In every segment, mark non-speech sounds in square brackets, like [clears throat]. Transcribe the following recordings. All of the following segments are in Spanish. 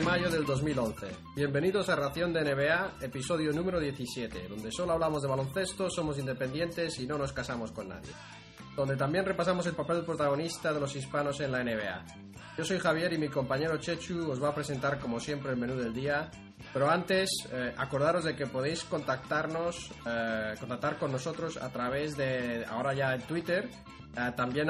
de mayo del 2011. Bienvenidos a Ración de NBA, episodio número 17, donde solo hablamos de baloncesto, somos independientes y no nos casamos con nadie. Donde también repasamos el papel protagonista de los hispanos en la NBA. Yo soy Javier y mi compañero Chechu os va a presentar como siempre el menú del día. Pero antes, eh, acordaros de que podéis contactarnos, eh, contactar con nosotros a través de, ahora ya en Twitter, eh, también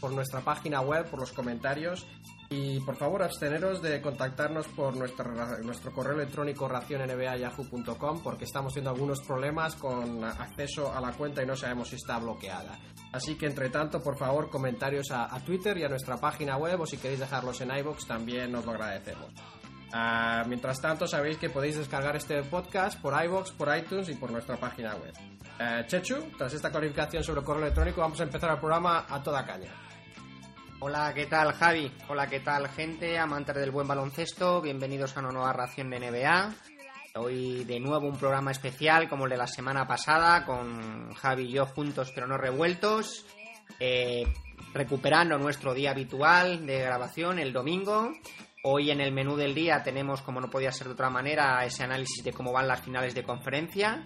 por nuestra página web, por los comentarios y por favor, absteneros de contactarnos por nuestro, nuestro correo electrónico racionnba.yahoo.com porque estamos teniendo algunos problemas con acceso a la cuenta y no sabemos si está bloqueada. Así que, entre tanto, por favor, comentarios a, Twitter y a nuestra página web o si queréis dejarlos en iBox también nos lo agradecemos. Ah, mientras tanto, sabéis que podéis descargar este podcast por iBox, por iTunes y por nuestra página web. Uh, Chechu, tras esta clarificación sobre correo electrónico, vamos a empezar el programa a toda caña. Hola, ¿qué tal Javi? Hola, ¿qué tal gente? Amantes del buen baloncesto, bienvenidos a una nueva ración de NBA. Hoy de nuevo un programa especial como el de la semana pasada, con Javi y yo juntos pero no revueltos, eh, recuperando nuestro día habitual de grabación el domingo. Hoy en el menú del día tenemos, como no podía ser de otra manera, ese análisis de cómo van las finales de conferencia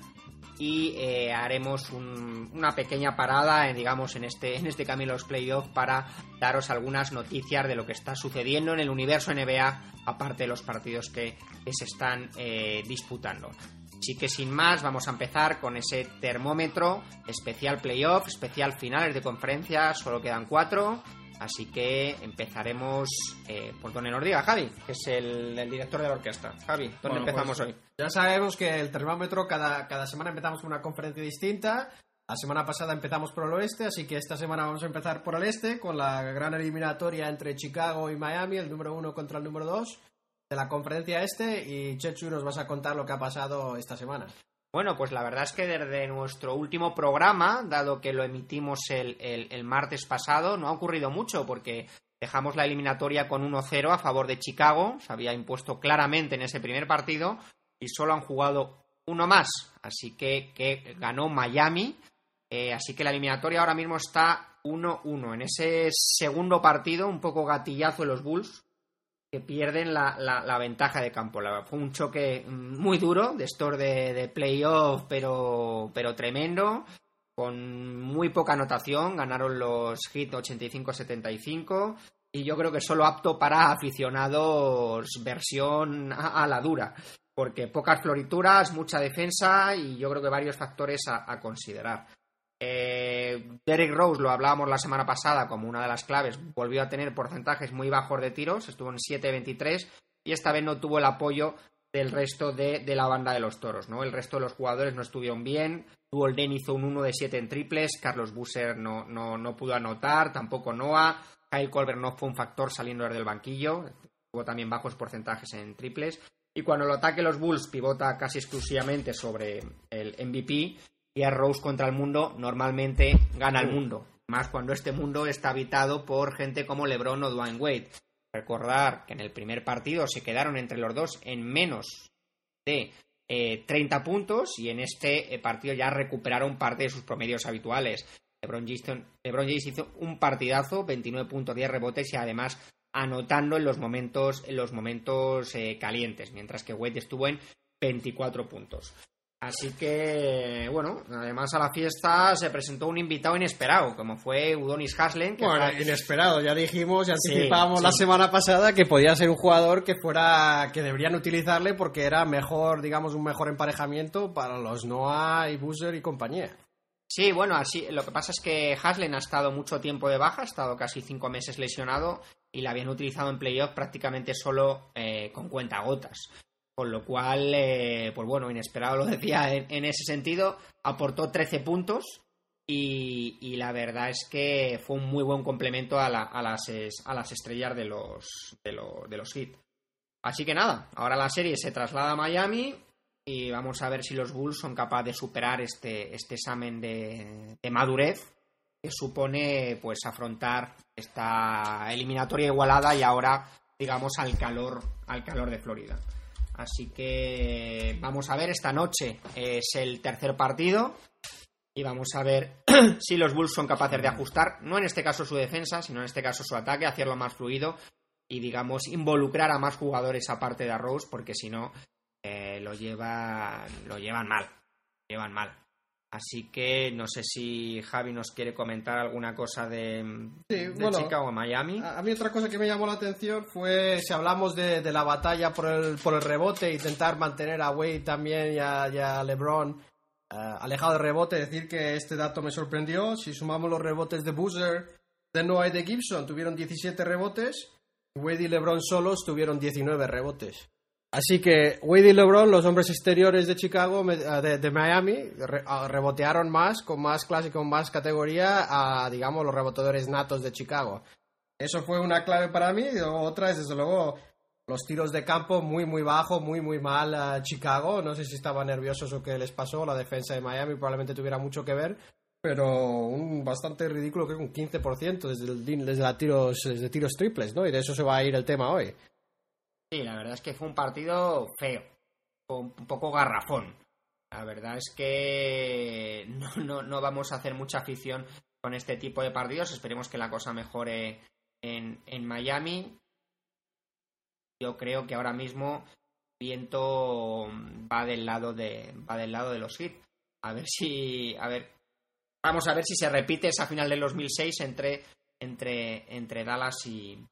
y eh, haremos una pequeña parada, en, digamos, en este, en este camino a los playoffs para daros algunas noticias de lo que está sucediendo en el universo NBA, aparte de los partidos que, se están eh, disputando. Así que sin más, vamos a empezar con ese termómetro especial playoff, especial finales de conferencia, solo quedan cuatro. Así que empezaremos eh, por donde nos diga Javi, que es el, director de la orquesta. Javi, ¿dónde empezamos pues, hoy? Ya sabemos que el termómetro cada, cada semana empezamos con una conferencia distinta. La semana pasada empezamos por el oeste, así que esta semana vamos a empezar por el este, con la gran eliminatoria entre Chicago y Miami, el número uno contra el número dos de la conferencia este. Y Chechu, nos vas a contar lo que ha pasado esta semana. Bueno, pues la verdad es que desde nuestro último programa, dado que lo emitimos el, martes pasado, no ha ocurrido mucho porque dejamos la eliminatoria con 1-0 a favor de Chicago, se había impuesto claramente en ese primer partido y solo han jugado uno más, así que, que ganó Miami, eh, así que la eliminatoria ahora mismo está 1-1. En ese segundo partido, un poco gatillazo de los Bulls, que pierden la, la, ventaja de campo. fue un choque muy duro de store de, de playoff, pero, pero tremendo, con muy poca anotación. Ganaron los Hit 85-75 y yo creo que solo apto para aficionados versión a, la dura, porque pocas florituras, mucha defensa y yo creo que varios factores a considerar. Eh, Derek Rose, lo hablábamos la semana pasada como una de las claves, volvió a tener porcentajes muy bajos de tiros, estuvo en 7-23 y esta vez no tuvo el apoyo del resto de, la banda de los toros, ¿no? El resto de los jugadores no estuvieron bien. Den hizo un 1 de 7 en triples, Carlos Busser no, no, pudo anotar, tampoco Noah, Kyle Colbert no fue un factor saliendo desde el banquillo, tuvo también bajos porcentajes en triples. Y cuando lo ataque los Bulls pivota casi exclusivamente sobre el MVP, y a Rose contra el mundo normalmente gana el mundo. Más cuando este mundo está habitado por gente como LeBron o Dwayne Wade. Recordar que en el primer partido se quedaron entre los dos en menos de 30 eh, puntos y en este eh, partido ya recuperaron parte de sus promedios habituales. LeBron James, hizo un partidazo, 29 puntos, 10 rebotes y además anotando en los momentos, en los momentos eh, calientes, mientras que Wade estuvo en 24 puntos. Así que, bueno, además a la fiesta se presentó un invitado inesperado, como fue Udonis Haslem. bueno, inesperado, ya dijimos, ya anticipábamos la semana pasada que podía ser un jugador que fuera, que deberían utilizarle porque era mejor, digamos, un mejor emparejamiento para los Noah y Boozer y compañía. Sí, bueno, así, lo que pasa es que Haslem ha estado mucho tiempo de baja, ha estado casi cinco meses lesionado y la habían utilizado en playoff prácticamente solo eh, con cuentagotas. Con lo cual, eh, pues bueno, inesperado lo decía en, ese sentido. Aportó 13 puntos y, la verdad es que fue un muy buen complemento a, las, a las, estrellas de los, de, los Heat. Así que nada, ahora la serie se traslada a Miami y vamos a ver si los Bulls son capaces de superar este, este examen de, de madurez que supone pues afrontar esta eliminatoria igualada y ahora digamos al calor al calor de Florida. Así que vamos a ver, esta noche es el tercer partido y vamos a ver [clears throat] si los Bulls son capaces de ajustar, no en este caso su defensa, sino en este caso su ataque, hacerlo más fluido y digamos involucrar a más jugadores aparte de Rose porque si no eh, lo llevan lo llevan mal llevan mal así que no sé si Javi nos quiere comentar alguna cosa de, Sí, de bueno, Chicago a Miami A mí otra cosa que me llamó la atención fue si hablamos de, de la batalla por el, por el rebote, intentar mantener a Wade también y a, y a LeBron eh, alejado de rebote, decir que este dato me sorprendió. Si sumamos los rebotes de Boozer, de Noah y de Gibson, tuvieron 17 rebotes. Wade y LeBron solos tuvieron 19 rebotes. Así que Wade y LeBron, los hombres exteriores de Chicago, eh, de, Miami, re- a- rebotearon más, con más clase y con más categoría a, digamos, los reboteadores natos de Chicago. Eso fue una clave para mí. Otra es, desde luego, los tiros de campo muy, muy bajo, muy, muy mal a Chicago. No sé si estaban nerviosos o qué les pasó. La defensa de Miami probablemente tuviera mucho que ver. Pero un bastante ridículo, creo que un 15% desde, el, desde, la tiros, desde tiros triples, ¿no? Y de eso se va a ir el tema hoy. Sí, la verdad es que fue un partido feo, un poco garrafón. La verdad es que [laughs] no, vamos a hacer mucha afición con este tipo de partidos. Esperemos que la cosa mejore en, Miami. Yo creo que ahora mismo viento va del lado de va del lado de los Heat. A ver si a ver vamos a ver si se repite esa final del 2006 entre entre entre Dallas y,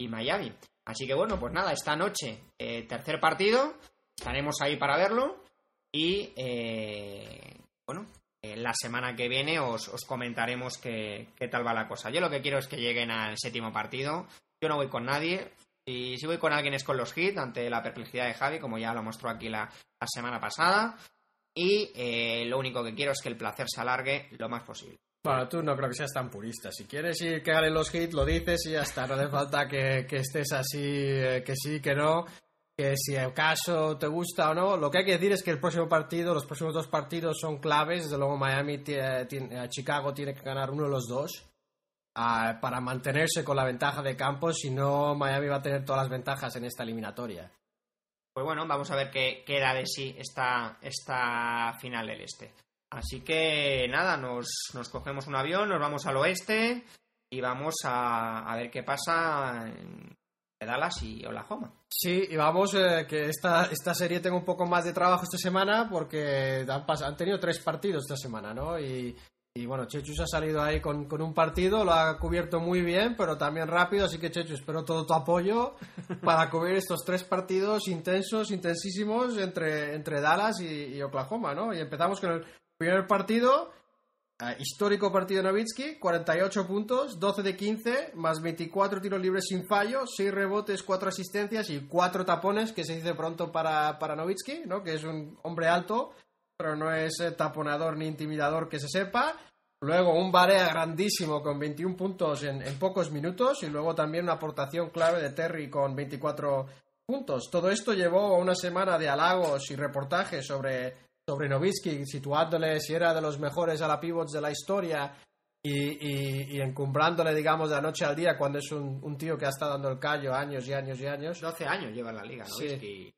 y Miami. Así que bueno, pues nada, esta noche, eh, tercer partido, estaremos ahí para verlo y eh, bueno, la semana que viene os, os comentaremos qué, qué tal va la cosa. Yo lo que quiero es que lleguen al séptimo partido. Yo no voy con nadie. Y si voy con alguien es con los hits, ante la perplejidad de Javi, como ya lo mostró aquí la, la semana pasada. Y eh, lo único que quiero es que el placer se alargue lo más posible. Bueno, tú no creo que seas tan purista. Si quieres ir que ganen los hits, lo dices y ya está. No hace falta que, que estés así, eh, que sí, que no. Que si el caso te gusta o no. Lo que hay que decir es que el próximo partido, los próximos dos partidos son claves. Desde luego, Miami, eh, Chicago tiene que ganar uno de los dos ah, para mantenerse con la ventaja de campo. Si no, Miami va a tener todas las ventajas en esta eliminatoria. Pues bueno, vamos a ver qué, qué da de sí esta, esta final del este. Así que nada, nos, nos cogemos un avión, nos vamos al oeste y vamos a, a ver qué pasa en Dallas y Oklahoma. Sí, y vamos, eh, que esta, esta serie tengo un poco más de trabajo esta semana porque han, tenido tres partidos esta semana, ¿no? Y, y bueno, Chechus ha salido ahí con, con un partido, lo ha cubierto muy bien, pero también rápido, así que Chechus, espero todo tu apoyo para cubrir estos tres partidos intensos, intensísimos entre, entre Dallas y, y Oklahoma, ¿no? Y empezamos con el primer partido, eh, histórico partido de Novitsky, 48 puntos, 12 de 15, más 24 tiros libres sin fallo, 6 rebotes, 4 asistencias y 4 tapones, que se dice pronto para, para Novitsky, ¿no? que es un hombre alto, pero no es eh, taponador ni intimidador que se sepa. Luego un Barea grandísimo con 21 puntos en, en pocos minutos y luego también una aportación clave de Terry con 24 puntos. Todo esto llevó a una semana de halagos y reportajes sobre, sobre Novitsky, situándole si era de los mejores a la pivots de la historia y, y- y encumbrándole, digamos, de la noche al día cuando es un, un tío que ha estado dando el callo años y años y años. 12 años lleva en la liga, ¿no? Sí.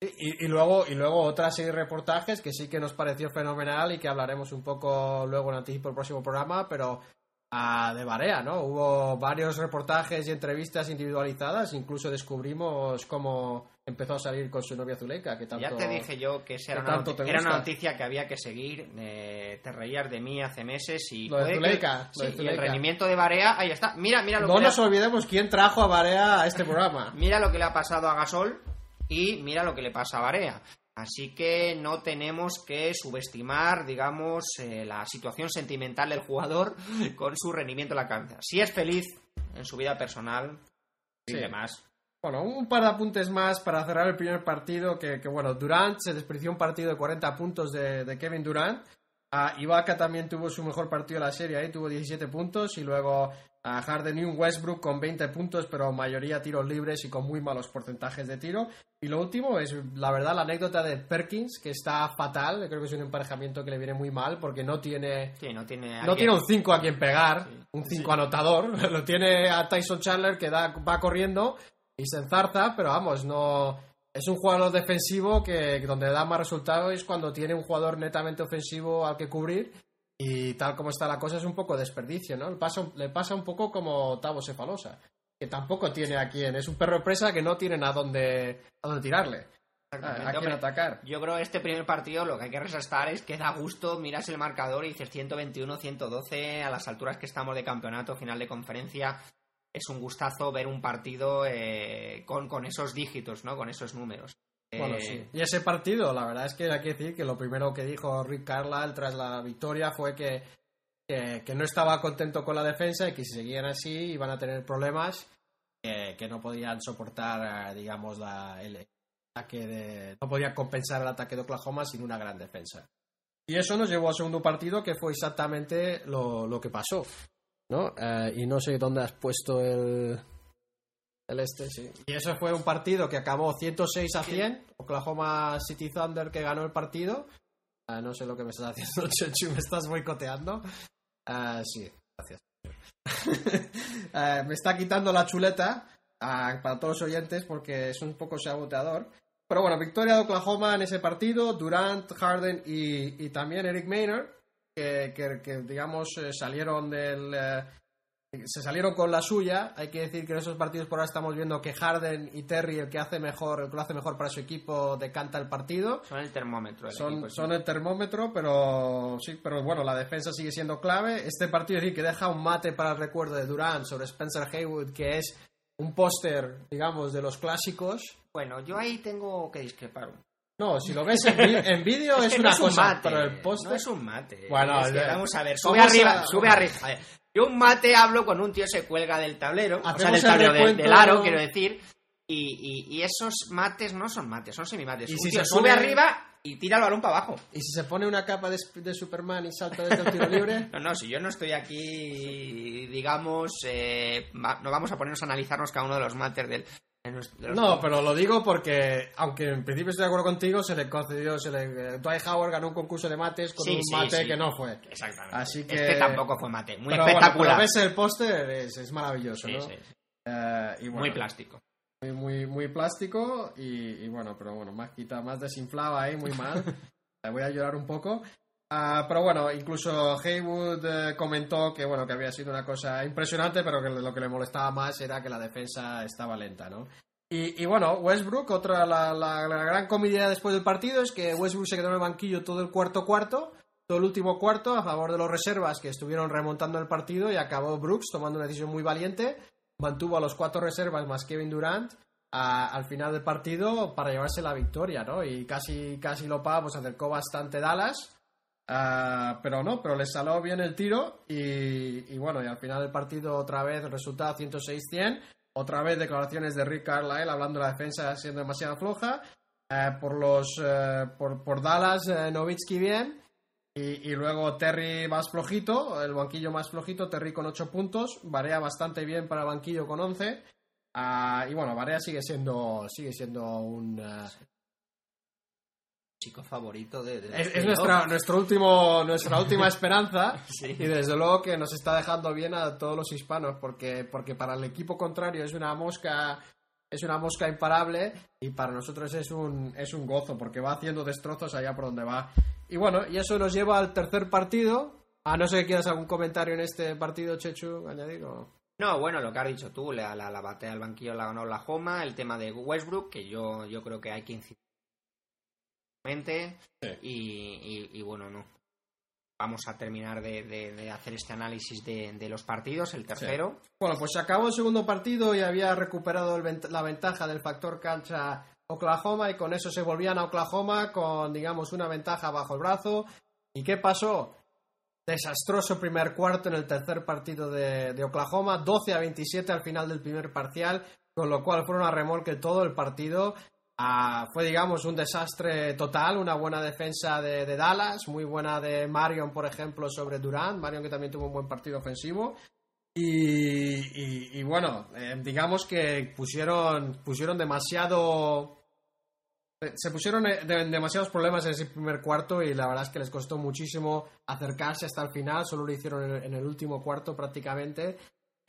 Y, y luego, y luego otra serie de reportajes que sí que nos pareció fenomenal y que hablaremos un poco luego en anticipo del próximo programa, pero de Barea, ¿no? Hubo varios reportajes y entrevistas individualizadas, incluso descubrimos cómo empezó a salir con su novia Zuleika, que tanto... Ya te dije yo que esa era, una, era una noticia que había que seguir. eh, te reías de mí hace meses y, Lo de puede que- Zuleika, lo de sí, y el Zuleika. rendimiento de Barea, ahí está. Mira, mira lo No que ha- nos olvidemos quién trajo a Barea a este programa. [laughs] Mira lo que le ha pasado a Gasol y mira lo que le pasa a Barea. Así que no tenemos que subestimar, digamos, eh, la situación sentimental del jugador [laughs] con su rendimiento en la cancha. Si es feliz en su vida personal, Sí. y demás. Bueno, un par de apuntes más para cerrar el primer partido, que, que, bueno, Durant se desperdició un partido de 40 puntos de, de Kevin Durant. Ah, Ibaka también tuvo su mejor partido de la serie, ahí tuvo 17 puntos. Y luego a Harden y un Westbrook con 20 puntos, pero mayoría tiros libres y con muy malos porcentajes de tiro. Y lo último es, la verdad, la anécdota de Perkins, que está fatal. Creo que es un emparejamiento que le viene muy mal porque no tiene Sí, no tiene. no tiene un 5 a quien pegar, Sí. un 5 anotador. [laughs] Lo tiene a Tyson Chandler que da, va corriendo y se enzarza, pero vamos, no. Es un jugador defensivo que donde da más resultados es cuando tiene un jugador netamente ofensivo al que cubrir. Y tal como está la cosa es un poco desperdicio, ¿no? Le pasa, le pasa un poco como Tavo Cefalosa. que tampoco tiene a quién. Es un perro presa que no tienen a dónde, a dónde tirarle. A, quién atacar. Yo creo que este primer partido lo que hay que resaltar es que da gusto, miras el marcador y dices 121-112 a las alturas que estamos de campeonato, final de conferencia. Es un gustazo ver un partido eh, con, con esos dígitos, ¿no? Con esos números. Bueno, eh, sí. Y ese partido, la verdad es que hay que decir que lo primero que dijo Rick Carlisle tras la victoria fue que, que, no estaba contento con la defensa y que si seguían así iban a tener problemas que no podían soportar, eh, digamos, la, el ataque de. no podían compensar el ataque de Oklahoma sin una gran defensa. Y eso nos llevó al segundo partido, que fue exactamente lo, lo que pasó. ¿no? Eh, y no sé dónde has puesto el, el este, sí. Y eso fue un partido que acabó 106 a 100. Oklahoma City Thunder que ganó el partido. Ah, no sé lo que me estás haciendo, [laughs] Chechu, me estás boicoteando. Ah, sí, gracias. [laughs] Ah, me está quitando la chuleta para todos los oyentes porque es un poco saboteador. Pero bueno, victoria de Oklahoma en ese partido. Durant, Harden y, también Eric Maynard, que, que, digamos eh, salieron del, eh, se salieron con la suya. Hay que decir que en esos partidos por ahora estamos viendo que Harden y Terry, el que hace mejor, el que lo hace mejor para su equipo, decanta el partido. Son el termómetro. son, son el termómetro, pero sí, pero bueno, la defensa sigue siendo clave. Este partido sí que deja un mate para el recuerdo de Durant sobre Spencer Haywood, que es un póster, digamos, de los clásicos. Bueno, yo ahí tengo que discrepar no, si lo ves en, vídeo [laughs] es, una cosa, pero el póster... No es un mate. Bueno, vamos a ver, sube arriba, sube arriba. A ver, yo un mate hablo con un tío se cuelga del tablero, o sea, del tablero del, aro, quiero decir, y, esos mates no son mates, son semimates. ¿Y un si tío sube arriba y tira el balón para abajo. ¿Y si se pone una capa de, Superman y salta desde el tiro libre? [laughs] no, no, si yo no estoy aquí, digamos, eh, no vamos a ponernos a analizarnos cada uno de los mates del, no, pero lo digo porque, aunque en principio estoy de acuerdo contigo, se le concedió, se le, eh, Dwight Howard ganó un concurso de mates con un mate que no fue. Exactamente. Así que... Este tampoco fue mate, muy espectacular. ves el póster, es, maravilloso, ¿no? Eh, muy plástico. Muy, muy, muy plástico y, bueno, pero bueno, más quita, más desinflaba ahí, muy mal. [laughs] Voy a llorar un poco. Ah, pero bueno, incluso Haywood eh, comentó que bueno que había sido una cosa impresionante, pero que lo que le molestaba más era que la defensa estaba lenta, ¿no? Y, bueno, Westbrook, otra la, la, gran comedia después del partido es que Westbrook se quedó en el banquillo todo el cuarto cuarto, todo el último cuarto a favor de los reservas que estuvieron remontando el partido y acabó Brooks tomando una decisión muy valiente, mantuvo a los cuatro reservas más Kevin Durant al final del partido para llevarse la victoria, ¿no? Y casi casi lo paga, pues acercó bastante Dallas Ah, pero no, pero le salió bien el tiro y, bueno, y al final del partido otra vez el resultado 106-100, otra vez declaraciones de Rick Carlisle hablando de la defensa siendo demasiado floja, eh, por los eh, por, por, Dallas eh, Novitsky bien. Y, luego Terry más flojito, el banquillo más flojito, Terry con 8 puntos, Varea bastante bien para el banquillo con 11 ah, y bueno, Varea sigue siendo sigue siendo un chico favorito de, es, nuestra nuestro último nuestra [laughs] última esperanza y desde luego que nos está dejando bien a todos los hispanos porque porque para el equipo contrario es una mosca es una mosca imparable y para nosotros es un es un gozo porque va haciendo destrozos allá por donde va. Y bueno y eso nos lleva al tercer partido. A no sé si quieras algún comentario en este partido Chechu añadir No, bueno, lo que has dicho tú, la, la, la batea al banquillo la ganó la Joma, el tema de Westbrook, que yo, yo creo que hay que incidir y, bueno, no. Vamos a terminar de, hacer este análisis de, los partidos, el tercero. Bueno, pues se acabó el segundo partido y había recuperado la ventaja del factor cancha Oklahoma y con eso se volvían a Oklahoma con, digamos, una ventaja bajo el brazo. ¿Y qué pasó? Desastroso primer cuarto en el tercer partido de, de, Oklahoma, 12 a 27 al final del primer parcial, con lo cual fueron a remolque todo el partido. Ah, fue, digamos, un desastre total, una buena defensa de, Dallas, muy buena de Marion, por ejemplo, sobre Durant, Marion que también tuvo un buen partido ofensivo. Y, bueno, eh, digamos que pusieron, pusieron demasiado... Se pusieron eh, demasiados problemas en ese primer cuarto y la verdad es que les costó muchísimo acercarse hasta el final, solo lo hicieron en el último cuarto prácticamente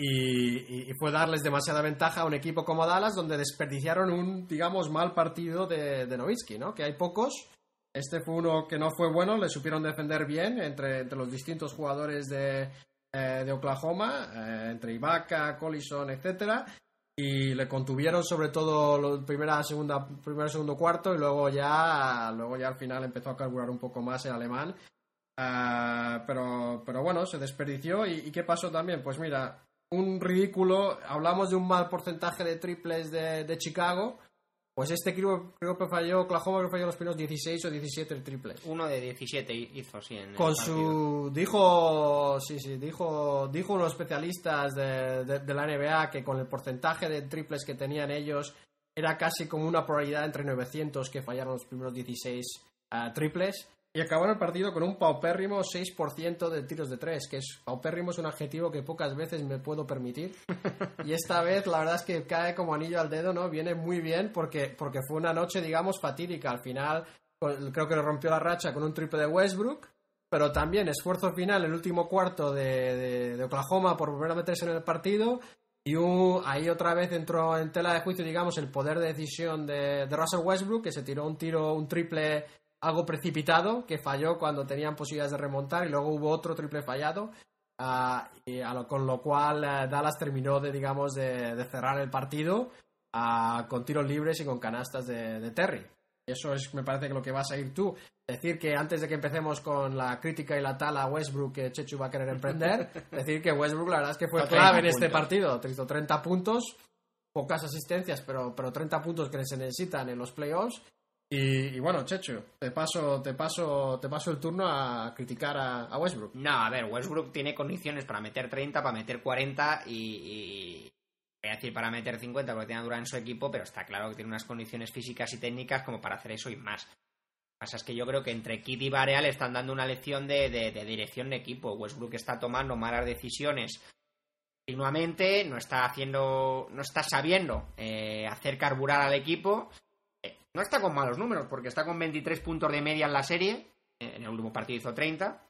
y, fue darles demasiada ventaja a un equipo como Dallas, donde desperdiciaron un, digamos, mal partido de, de Nowitzki, ¿no? Que hay pocos. Este fue uno que no fue bueno, le supieron defender bien entre, entre los distintos jugadores de, eh, de Oklahoma, eh, entre Ibaka, Collison, etcétera, y le contuvieron sobre todo la primera, segunda, primero, segundo cuarto, y luego ya, luego ya al final empezó a carburar un poco más el alemán. Ah, pero, pero bueno, se desperdició. ¿Y, ¿Y qué pasó también? Pues mira, un ridículo. Hablamos de un mal porcentaje de triples de, de Chicago. Pues este creo, creo que falló, Oklahoma que falló los primeros 16 o 17 triples. Uno de 17 hizo, sí. En Con su. Dijo. Sí, sí, dijo. Dijo unos especialistas de, de- de la NBA que con el porcentaje de triples que tenían ellos era casi como una probabilidad entre 900 que fallaron los primeros 16 ah, triples. Y acabaron el partido con un paupérrimo 6% de tiros de 3, que es paupérrimo es un adjetivo que pocas veces me puedo permitir. [laughs] Y esta vez la verdad es que cae como anillo al dedo, ¿no? Viene muy bien porque, porque fue una noche, digamos, fatídica. Al final creo que le rompió la racha con un triple de Westbrook, pero también esfuerzo final el último cuarto de, de- de Oklahoma por volver a meterse en el partido. Y un- ahí otra vez entró en tela de juicio, digamos, el poder de decisión de, de Russell Westbrook, que se tiró un tiro, un triple algo precipitado, que falló cuando tenían posibilidades de remontar, y luego hubo otro triple fallado. ah, y a lo- con lo cual eh, Dallas terminó de, digamos, de, de cerrar el partido ah, con tiros libres y con canastas de, de Terry. Eso es, me parece que lo que vas a ir tú. Decir que antes de que empecemos con la crítica y la tala a Westbrook que Chechu va a querer emprender, [laughs] decir que Westbrook la verdad es que fue clave 30 en este puntos. partido. Hizo 30 puntos, pocas asistencias, pero, pero 30 puntos que se necesitan en los playoffs. Y, bueno, Chechu, te paso, te paso, te paso el turno a criticar a, Westbrook. No, a ver, Westbrook tiene condiciones para meter 30, para meter 40 y, voy a decir para meter 50 porque tiene a Durant en su equipo, pero está claro que tiene unas condiciones físicas y técnicas como para hacer eso y más. Lo que pasa es que yo creo que entre Kid y Barea le están dando una lección de, de- de dirección de equipo. Westbrook está tomando malas decisiones continuamente, no está haciendo, no está sabiendo eh, hacer carburar al equipo. No está con malos números porque está con 23 puntos de media en la serie. eh, En el último partido hizo 30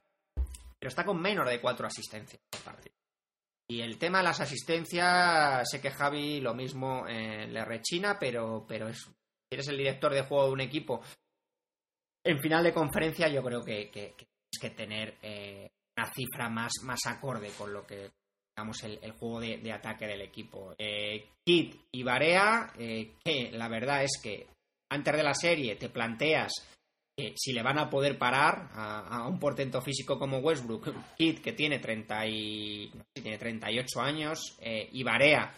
pero está con menos de cuatro asistencias por partido. Y el tema de las asistencias, sé que Javi lo mismo eh, le rechina, pero, pero es, si eres el director de juego de un equipo, en final de conferencia yo creo que, que- que tienes que tener eh, una cifra más, más acorde con lo que digamos el, el juego de, de ataque del equipo. Eh, Kid y Barea, que la verdad es que antes de la serie te planteas si le van a poder parar a, un portento físico como Westbrook, Kid que tiene 30 y, no sé tiene 38 años, eh, y Barea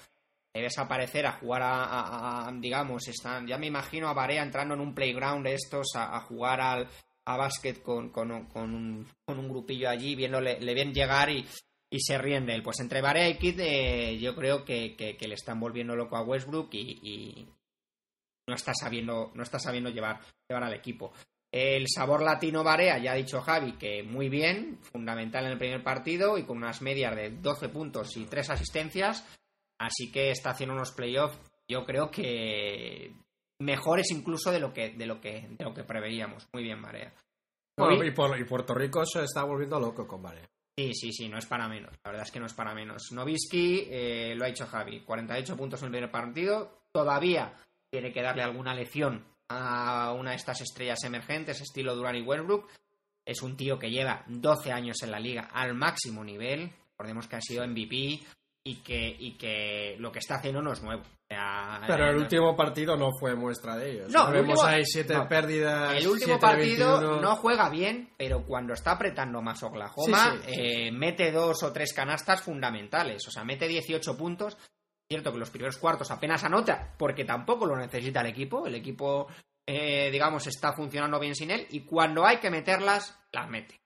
debe desaparecer a jugar a, digamos, están, ya me imagino a Barea entrando en un playground estos a, a jugar al, a básquet con, con, con un, con un grupillo allí, viéndole le ven llegar y, y se ríen de él. Pues entre Barea y Kid eh, yo creo que, que- que le están volviendo loco a Westbrook y, y no está sabiendo, no está sabiendo llevar, llevar al equipo. El sabor latino Barea, ya ha dicho Javi, que muy bien, fundamental en el primer partido y con unas medias de 12 puntos y 3 asistencias. Así que está haciendo unos playoffs, yo creo que mejores incluso de lo que, de lo que, de lo que preveíamos. Muy bien, Barea. Bueno, y, por- y Puerto Rico se está volviendo loco con Vale. Sí, sí, sí, no es para menos. La verdad es que no es para menos. Novisky, eh, lo ha dicho Javi, 48 puntos en el primer partido. Todavía tiene que darle alguna lección a una de estas estrellas emergentes, estilo Durán y Westbrook. Es un tío que lleva 12 años en la liga al máximo nivel. Recordemos que ha sido MVP y que, y que lo que está haciendo no es nuevo. O sea, Pero el no- úlimo partido no fue muestra de ellos. No, vemos último- ahí siete no. pérdidas. El último 7 de partido 21. no juega bien, pero cuando está apretando más Oklahoma, Sí, sí, sí. eh, mete dos o tres canastas fundamentales. O sea, mete 18 puntos. Cierto que los primeros cuartos apenas anota, porque tampoco lo necesita el equipo. El equipo, eh, digamos, está funcionando bien sin él. Y cuando hay que meterlas, las mete.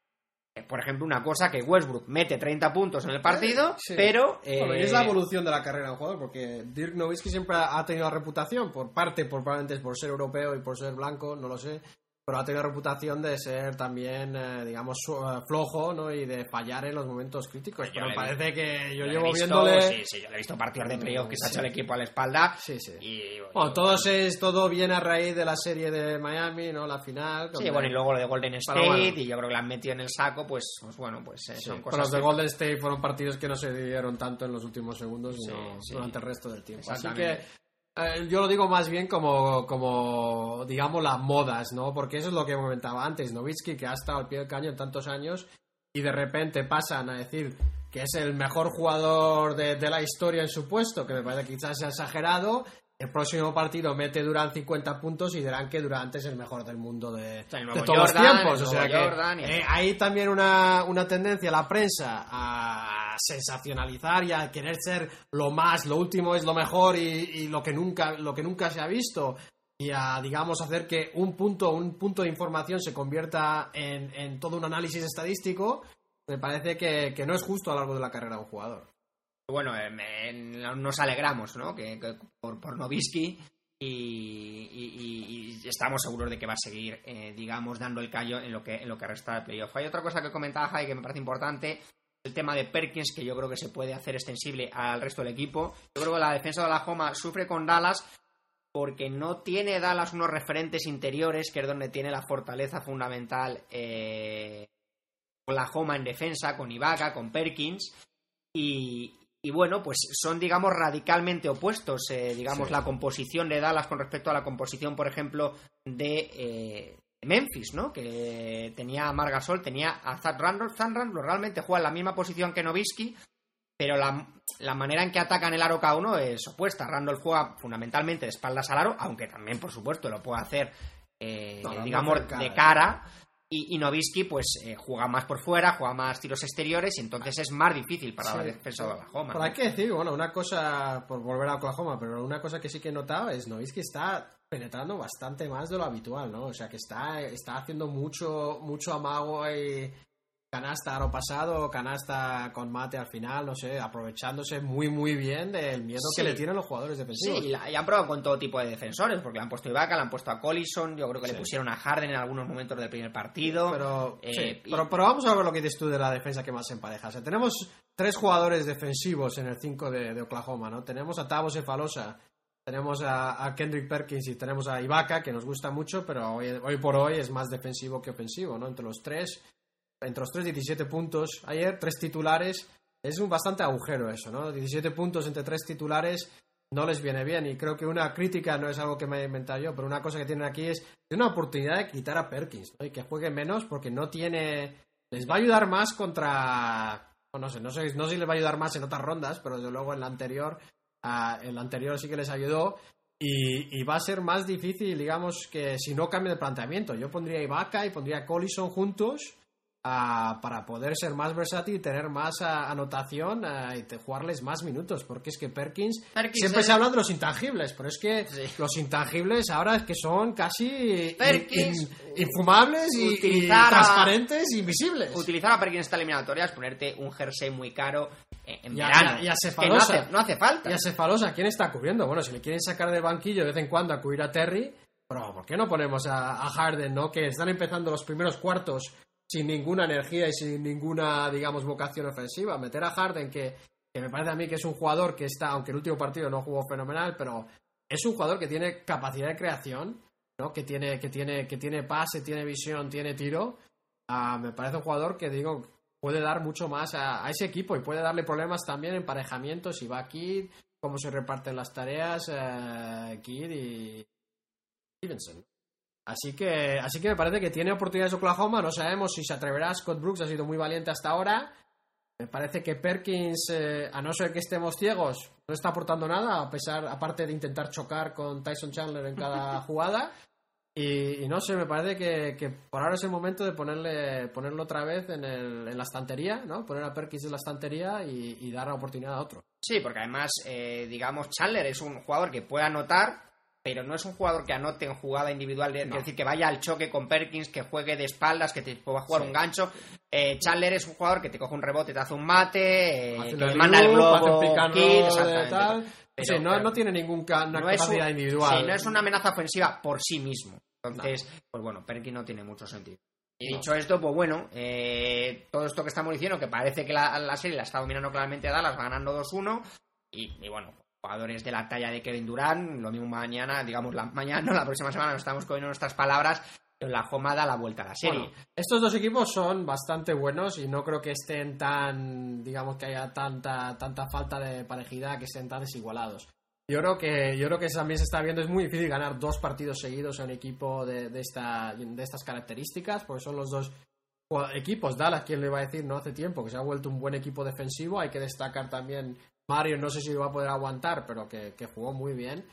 Eh, Por ejemplo, una cosa que Westbrook mete 30 puntos en el partido, Sí. pero. Bueno, y eh, es la evolución de la carrera del jugador, porque Dirk Nowitzki siempre ha ha tenido la reputación, por parte, por, probablemente por ser europeo y por ser blanco, no lo sé, pero ha tenido reputación de ser también, eh, digamos, su- eh, flojo, ¿no? Y de fallar en los momentos críticos. Yo Pero parece que yo llevo visto- viéndole... Sí, sí, yo le he visto partidos de playoff que se ha hecho el equipo a la espalda. Sí, sí. Y, Bueno, todo, es, todo viene a raíz de la serie de Miami, ¿no? La final. Sí, donde- bueno, y luego lo de Golden State, Pero bueno. y yo creo que la han metido en el saco, pues, pues bueno, pues eh, Sí, son pero cosas. los de que- Golden State fueron partidos que no se dieron tanto en los últimos segundos, sino Sí, sí. durante el resto del tiempo. Así que. Eh, yo lo digo más bien como, como, digamos, las modas, ¿no? Porque eso es lo que comentaba antes. Novitsky, que ha estado al pie del caño en tantos años y de repente pasan a decir que es el mejor jugador de, de la historia en su puesto, que me parece quizás exagerado, el próximo partido mete Durant 50 puntos y dirán que Durant es el mejor del mundo de, de todos los tiempos. O sea que, eh, hay también una, una tendencia la prensa a sensacionalizar y a querer ser lo más, lo último es lo mejor y, lo, que nunca, lo que nunca se ha visto y a, digamos, hacer que un punto, un punto de información se convierta en, en todo un análisis estadístico, me parece que, que no es justo a lo largo de la carrera de un jugador bueno, eh, nos alegramos, ¿no? Que, por, por Novisky y, estamos seguros de que va a seguir, eh, digamos, dando el callo en lo que en lo que resta de playoff. Hay otra cosa que comentaba Jai que me parece importante, el tema de Perkins, que yo creo que se puede hacer extensible al resto del equipo. Yo creo que la defensa de la Joma sufre con Dallas porque no tiene Dallas unos referentes interiores, que es donde tiene la fortaleza fundamental eh, con la Joma en defensa, con Ibaka, con Perkins. Y, y bueno, pues son, digamos, radicalmente opuestos, eh, digamos, la composición de Dallas con respecto a la composición, por ejemplo, de eh, Memphis, ¿no? Que tenía a Margasol, tenía a Zach Randolph. Zach Randolph realmente juega en la misma posición que Novisky, pero la, la, manera en que atacan el aro cada uno es opuesta. Randolph juega fundamentalmente de espaldas al aro, aunque también, por supuesto, lo puede hacer, eh, digamos, de cara y, Novisky, pues, eh, juega más por fuera, juega más tiros exteriores y entonces es más difícil para la defensa de Oklahoma. Pero hay que decir, bueno, una cosa, por volver a Oklahoma, pero una cosa que sí que he notado es Novisky está penetrando bastante más de lo habitual, ¿no? O sea, que está, está haciendo mucho, mucho amago y canasta aro pasado, canasta con mate al final, no sé, aprovechándose muy muy bien del miedo que le tienen los jugadores defensivos. Sí, y, han probado con todo tipo de defensores, porque le han puesto a Ibaka, le han puesto a Collison, yo creo que le pusieron a Harden en algunos momentos del primer partido. Pero, eh, pero, vamos a ver lo que dices tú de la defensa que más empareja. O sea, tenemos tres jugadores defensivos en el 5 de, Oklahoma, ¿no? Tenemos a Tavo Efalosa, tenemos a, Kendrick Perkins y tenemos a Ibaka, que nos gusta mucho, pero hoy, por hoy es más defensivo que ofensivo, ¿no? Entre los tres entre los tres 17 puntos ayer, tres titulares. Es un bastante agujero eso, ¿no? 17 puntos entre tres titulares no les viene bien. Y creo que una crítica no es algo que me he inventado yo, pero una cosa que tienen aquí es una oportunidad de quitar a Perkins y que juegue menos porque no tiene. Les va a ayudar más contra. No sé, no sé, no sé si les va a ayudar más en otras rondas, pero desde luego en la anterior, en la anterior sí que les ayudó. Y, va a ser más difícil, digamos, que si no cambia de planteamiento. Yo pondría a Ibaka y pondría Collison juntos para poder ser más versátil y tener más anotación y jugarles más minutos. Porque es que Perkins, siempre se habla de los intangibles, pero es que los intangibles ahora es que son casi infumables y, transparentes e invisibles. Utilizar a Perkins esta eliminatoria es ponerte un jersey muy caro en verano. Y a no, hace, falta. Y a Cefalosa, ¿quién está cubriendo? Bueno, si le quieren sacar del banquillo de vez en cuando a cubrir a Terry, pero ¿por qué no ponemos a, a Harden, no? Que están empezando los primeros cuartos sin ninguna energía y sin ninguna, digamos, vocación ofensiva. Meter a Harden, que, que me parece a mí que es un jugador que está, aunque el último partido no jugó fenomenal, pero es un jugador que tiene capacidad de creación, ¿no? Que tiene, que tiene, que tiene pase, tiene visión, tiene tiro. Ah, me parece un jugador que digo puede dar mucho más a, ese equipo y puede darle problemas también en emparejamientos si va Kid, cómo se reparten las tareas eh, Kid y Stevenson. Así que, así que me parece que tiene oportunidades Oklahoma. No sabemos si se atreverá. Scott Brooks ha sido muy valiente hasta ahora. Me parece que Perkins, eh, a no ser que estemos ciegos, no está aportando nada, a pesar, aparte de intentar chocar con Tyson Chandler en cada [laughs] jugada. Y, no sé, me parece que, por ahora es el momento de ponerle, ponerlo otra vez en, el, en la estantería, ¿no? Poner a Perkins en la estantería y, dar la oportunidad a otro. Sí, porque además, eh, digamos, Chandler es un jugador que puede anotar, pero no es un jugador que anote en jugada individual, es decir, que vaya al choque con Perkins, que juegue de espaldas, que te pueda jugar un gancho. Eh, Chandler es un jugador que te coge un rebote, te hace un mate, eh, que manda el globo, no, tiene ninguna no capacidad individual. Sí, no es una amenaza ofensiva por sí mismo. Entonces, pues bueno, Perkins no tiene mucho sentido. Y dicho esto, pues bueno, eh, todo esto que estamos diciendo, que parece que la, serie la está dominando claramente a Dallas, va ganando 2-1, y, y, bueno, jugadores de la talla de Kevin Durant, lo mismo mañana, digamos, la, mañana, [laughs] la próxima semana nos estamos cogiendo nuestras palabras, la Joma da la vuelta a la serie. estos dos equipos son bastante buenos y no creo que estén tan, digamos, que haya tanta, tanta falta de parejidad, que estén tan desigualados. Yo creo que yo creo que también se está viendo es muy difícil ganar dos partidos seguidos a un equipo de, esta, de estas características, porque son los dos equipos, Dallas, quien le va a decir, no hace tiempo, que se ha vuelto un buen equipo defensivo. Hay que destacar también Mario, no sé si va a poder aguantar, pero que, jugó muy bien.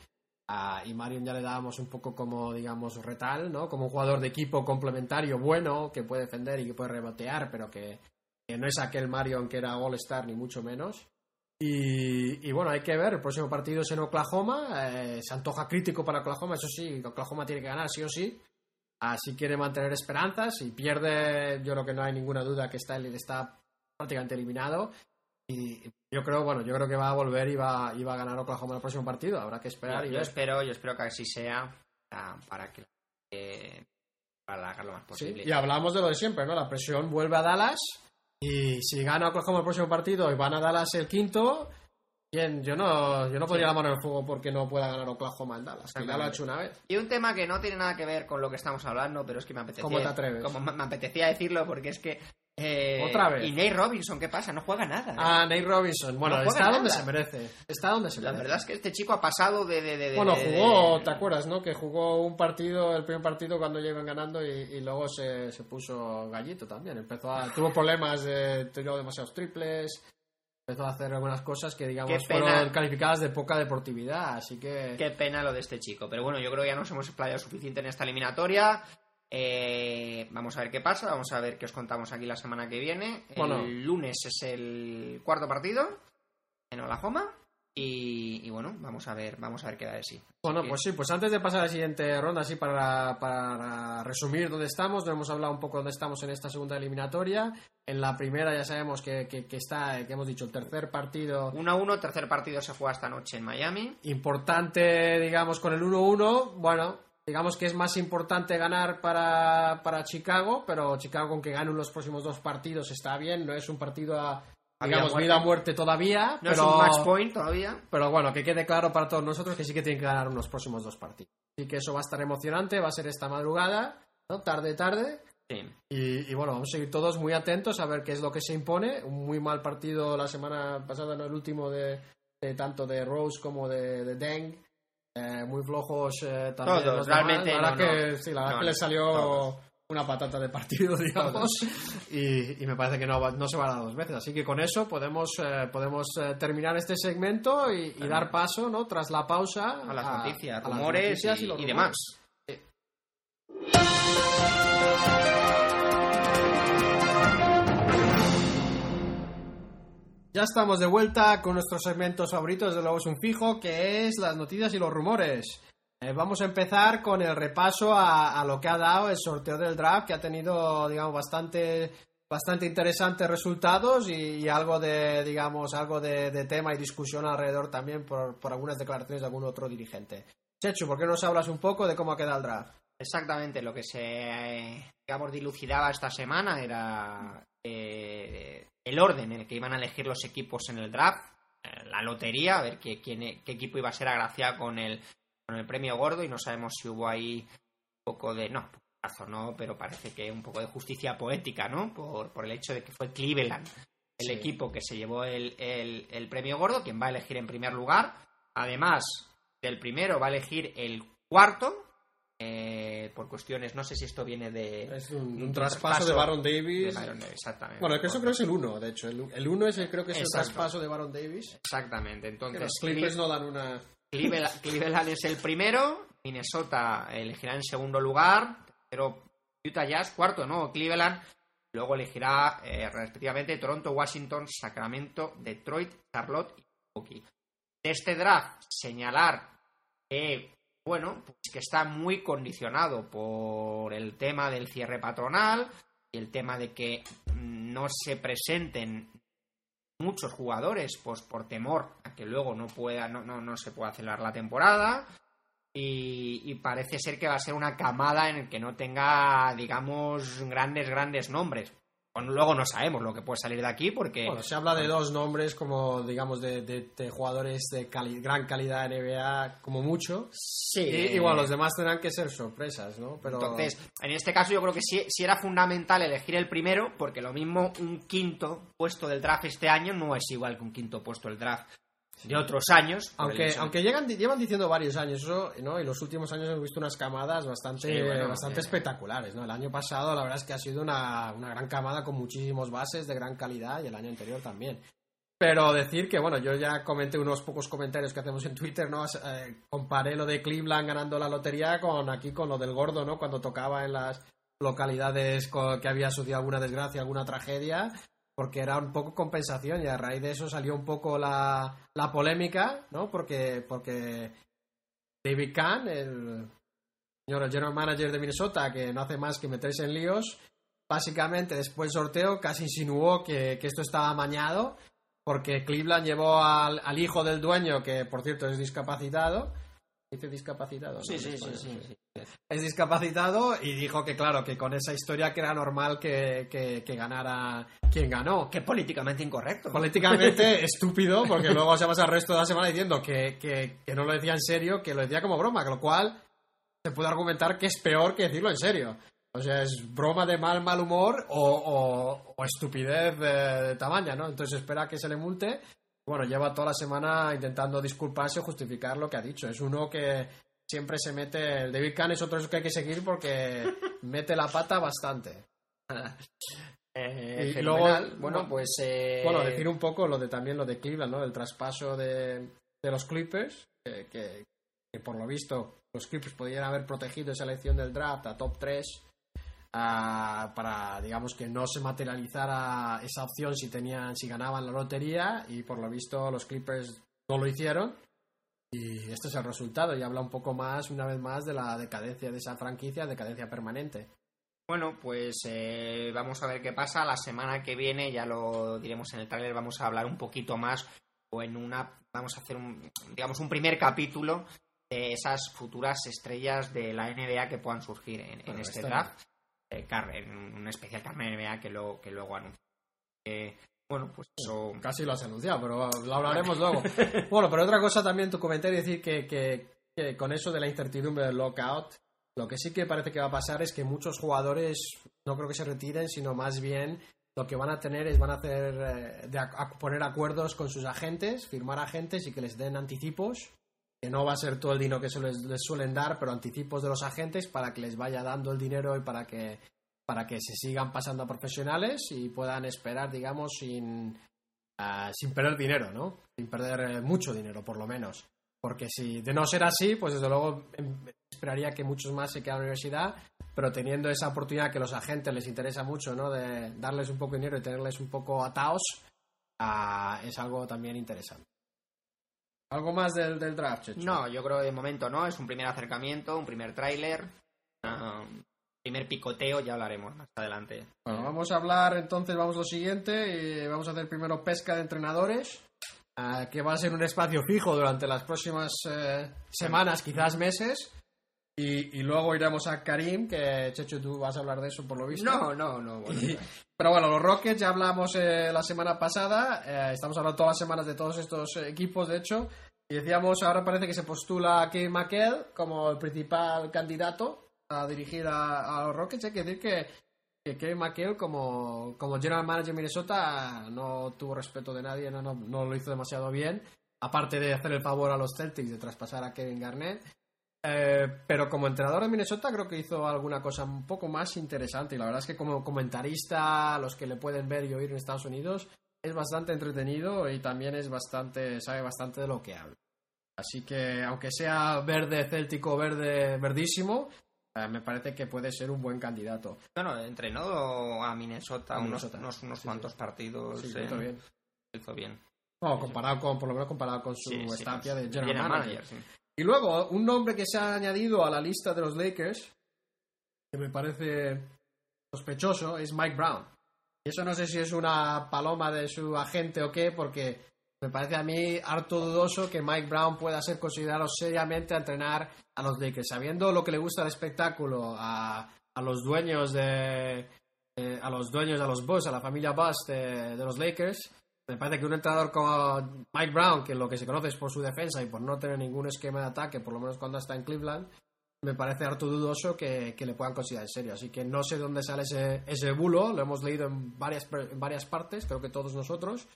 Ah, y Mario ya le dábamos un poco como, digamos, retal, ¿no? Como un jugador de equipo complementario bueno, que puede defender y que puede rebotear, pero que, no es aquel Marion que era All-Star, ni mucho menos. Y, bueno, hay que ver, el próximo partido es en Oklahoma, eh, se antoja crítico para Oklahoma, eso sí, Oklahoma tiene que ganar sí o sí, así quiere mantener esperanzas, y pierde, yo creo que no hay ninguna duda que está, está prácticamente eliminado, y yo creo, bueno, yo creo que va a volver y va, y va a ganar Oklahoma en el próximo partido, habrá que esperar. Yo, y yo espero, yo espero que así sea, para, que para lo más posible. y hablamos de lo de siempre, ¿no? La presión vuelve a Dallas y si gana Oklahoma el próximo partido y van a Dallas el quinto, bien, yo no, yo no pondría la mano en el fuego porque no pueda ganar Oklahoma en Dallas, que ya lo ha hecho una vez. Y un tema que no tiene nada que ver con lo que estamos hablando, pero es que me apetecía. ¿Cómo te atreves? Como me apetecía decirlo porque es que eh, Otra vez. Y Nate Robinson, ¿qué pasa? No juega nada. ¿eh? Ah, Nate Robinson. Bueno, está donde se merece. Está donde se La verdad es que este chico ha pasado de. de, bueno, jugó, ¿te acuerdas, no? Que jugó un partido, el primer partido cuando llegan ganando y, luego se, se, puso gallito también. Empezó a. tuvo problemas de. tiró demasiados triples. Empezó a hacer algunas cosas que, digamos, fueron calificadas de poca deportividad. Así que. Qué pena lo de este chico. Pero bueno, yo creo que ya nos hemos explayado suficiente en esta eliminatoria. Eh, vamos a ver qué pasa, vamos a ver qué os contamos aquí la semana que viene. El lunes es el cuarto partido en Oklahoma. Y, bueno, vamos a ver, vamos a ver qué da de sí. Bueno, pues sí, pues antes de pasar a la siguiente ronda, así para, para resumir dónde estamos, hemos hablado un poco de dónde estamos en esta segunda eliminatoria. En la primera ya sabemos que, que, está, que hemos dicho, el tercer partido. 1-1, tercer partido se juega esta noche en Miami. Importante, digamos, con el 1-1. Bueno, digamos que es más importante ganar para, para Chicago, pero Chicago con que gane los próximos dos partidos está bien, no es un partido a, digamos, vida o muerte todavía. No pero, es un match point todavía. Pero bueno, que quede claro para todos nosotros que sí que tienen que ganar unos próximos dos partidos. Así que eso va a estar emocionante, va a ser esta madrugada, ¿no? Tarde, tarde. Sí. Y, bueno, vamos a seguir todos muy atentos a ver qué es lo que se impone. Un muy mal partido la semana pasada, no el último de, tanto de Rose como de, de Deng eh, muy flojos eh, también. Todos, realmente. La que, sí, la verdad que le salió una patata de partido, [laughs] digamos, y, me parece que no, no se va a dar dos veces. Así que con eso podemos, eh, podemos terminar este segmento y, dar paso, ¿no? Tras la pausa, a las noticias, rumores y, demás. Ya estamos de vuelta con nuestros segmentos favoritos, desde luego es un fijo, que es las noticias y los rumores. Eh, vamos a empezar con el repaso a, lo que ha dado el sorteo del draft, que ha tenido, digamos, bastante, bastante interesantes resultados y, algo de, digamos, algo de, tema y discusión alrededor también por, algunas declaraciones de algún otro dirigente. Chechu, ¿por qué nos hablas un poco de cómo ha quedado el draft? Exactamente, lo que se, digamos, dilucidaba esta semana era eh, el orden en el que iban a elegir los equipos en el draft, eh, la lotería, a ver qué, quién, qué equipo iba a ser agraciado con el, con el premio gordo y no sabemos si hubo ahí un poco de... No, no, pero parece que un poco de justicia poética, ¿no? Por, por el hecho de que fue Cleveland el equipo que se llevó el, el, premio gordo, quien va a elegir en primer lugar. Además del primero, va a elegir el cuarto, eh, por cuestiones, no sé si esto viene de... Es un, traspaso, de Baron Davis. exactamente. Bueno, eso creo que es el 1, de hecho. El 1 es creo que es el traspaso de Baron Davis. Exactamente, entonces... los Clippers no dan una... Cleveland, es el primero, Minnesota elegirá en segundo lugar, pero Utah Jazz cuarto, ¿no? Cleveland luego elegirá eh, respectivamente Toronto, Washington, Sacramento, Detroit, Charlotte y Milwaukee. De este draft, señalar que bueno, pues que está muy condicionado por el tema del cierre patronal y el tema de que no se presenten muchos jugadores pues por temor a que luego no pueda no, no, no se pueda acelerar la temporada. Y, y, parece ser que va a ser una camada en el que no tenga digamos grandes grandes nombres luego no sabemos lo que puede salir de aquí porque... Bueno, se habla de dos nombres como, digamos, de, jugadores de gran calidad de NBA, como mucho. Sí. Y, igual, los demás tendrán que ser sorpresas, ¿no? Pero... Entonces, en este caso yo creo que sí, sí, era fundamental elegir el primero, porque lo mismo un quinto puesto del draft este año no es igual que un quinto puesto del draft de otros años. Aunque, aunque llegan, llevan diciendo varios años eso, ¿no? Y los últimos años hemos visto unas camadas bastante, Sí, bueno, bastante espectaculares, ¿no? El año pasado la verdad es que ha sido una, una gran camada con muchísimos bases de gran calidad y el año anterior también. Pero decir que, bueno, yo ya comenté unos pocos comentarios que hacemos en Twitter, ¿no? Eh, comparé lo de Cleveland ganando la lotería con aquí con lo del gordo, ¿no? Cuando tocaba en las localidades que había sucedido alguna desgracia, alguna tragedia, porque era un poco compensación y a raíz de eso salió un poco la, la polémica, ¿no? Porque, porque David Kahn, el señor el general manager de Minnesota, que no hace más que meterse en líos, básicamente después del sorteo casi insinuó que, que esto estaba amañado, porque Cleveland llevó al, al hijo del dueño, que por cierto es discapacitado. ¿Dice discapacitado? Sí, ¿no? sí, sí, sí, sí. Es discapacitado y dijo que claro, que con esa historia que era normal que, que- que ganara quien ganó. Que políticamente incorrecto. Políticamente [laughs] estúpido, porque luego se pasa el resto de la semana diciendo que, que- que no lo decía en serio, que lo decía como broma, con lo cual se puede argumentar que es peor que decirlo en serio. O sea, es broma de mal, mal humor o, o- o estupidez de, de tamaña, ¿no? Entonces espera que se le multe. Bueno, lleva toda la semana intentando disculparse o justificar lo que ha dicho. Es uno que siempre se mete. El David Kahn es otro que hay que seguir porque [laughs] mete la pata bastante. [laughs] Eh, Y luego- bueno, pues. eh, Bueno, decir un poco lo de también lo de Cleveland, ¿no? El traspaso de, de los Clippers, que, que- que por lo visto los Clippers podrían haber protegido esa elección del draft a top 3 para, digamos, que no se materializara esa opción si tenían, si ganaban la lotería y por lo visto los Clippers no lo hicieron. Y este es el resultado y habla un poco más, una vez más, de la decadencia de esa franquicia, decadencia permanente. Bueno, pues eh, vamos a ver qué pasa. La semana que viene, ya lo diremos en el tráiler, vamos a hablar un poquito más o en una, vamos a hacer un, digamos, un primer capítulo de esas futuras estrellas de la NBA que puedan surgir en, este draft. Eh, en un especial Carmen NBA que, lo, que luego anuncio. Eh, bueno, pues eso. Casi lo has anunciado, pero lo hablaremos luego. [laughs] Bueno, pero otra cosa también tu comentario decir que, que- que con eso de la incertidumbre del lockout, lo que sí que parece que va a pasar es que muchos jugadores no creo que se retiren, sino más bien lo que van a tener es van a hacer eh, de a poner acuerdos con sus agentes, firmar agentes y que les den anticipos, que no va a ser todo el dinero que se les, les suelen dar, pero anticipos de los agentes para que les vaya dando el dinero y para que para que se sigan pasando a profesionales y puedan esperar, digamos, sin, ah, sin perder dinero, ¿no? Sin perder eh, mucho dinero, por lo menos. Porque si de no ser así, pues desde luego em, esperaría que muchos más se quedan en la universidad, pero teniendo esa oportunidad que a los agentes les interesa mucho, ¿no? De darles un poco de dinero y tenerles un poco atados, ah, es algo también interesante. ¿Algo más del, del draft? No, yo creo que de momento no. Es un primer acercamiento, un primer tráiler, ah, primer picoteo, ya hablaremos más adelante. Bueno, vamos a hablar entonces, vamos a lo siguiente, y vamos a hacer primero pesca de entrenadores, ah, que va a ser un espacio fijo durante las próximas eh, semanas, quizás meses, y, y luego iremos a Karim, que Checho, tú vas a hablar de eso por lo visto. No, no, no. bueno, Y- [laughs] pero bueno, los Rockets ya hablamos eh, la semana pasada, eh, estamos hablando todas las semanas de todos estos eh, equipos, de hecho, y decíamos, ahora parece que se postula a Kevin McHale como el principal candidato a dirigir a, a los Rockets. Hay que decir que, que Kevin McHale como, como general manager de Minnesota no tuvo respeto de nadie, no, no, no lo hizo demasiado bien, aparte de hacer el favor a los Celtics de traspasar a Kevin Garnett. Eh, pero como entrenador de Minnesota creo que hizo alguna cosa un poco más interesante y la verdad es que como comentarista, los que le pueden ver y oír en Estados Unidos, es bastante entretenido y también es bastante, sabe bastante de lo que habla. Así que aunque sea verde céltico, verde verdísimo, me parece que puede ser un buen candidato. Bueno, entrenó a Minnesota, A unos, Minnesota. unos, unos Sí, cuantos sí. partidos. Sí, eh, hizo bien. hizo bien. Bueno, comparado con, por lo menos comparado con su estancia de general, manager. Y luego, un nombre que se ha añadido a la lista de los Lakers, que me parece sospechoso, es Mike Brown. Y eso no sé si es una paloma de su agente o qué, porque me parece a mí harto dudoso que Mike Brown pueda ser considerado seriamente a entrenar a los Lakers. Sabiendo lo que le gusta el espectáculo a, a los dueños de... a los dueños, a los Bucks, a la familia Bucks de, de los Lakers, me parece que un entrenador como Mike Brown, que lo que se conoce es por su defensa y por no tener ningún esquema de ataque, por lo menos cuando está en Cleveland, me parece harto dudoso que, que le puedan considerar en serio. Así que no sé dónde sale ese, ese bulo, lo hemos leído en varias, en varias partes, creo que todos nosotros,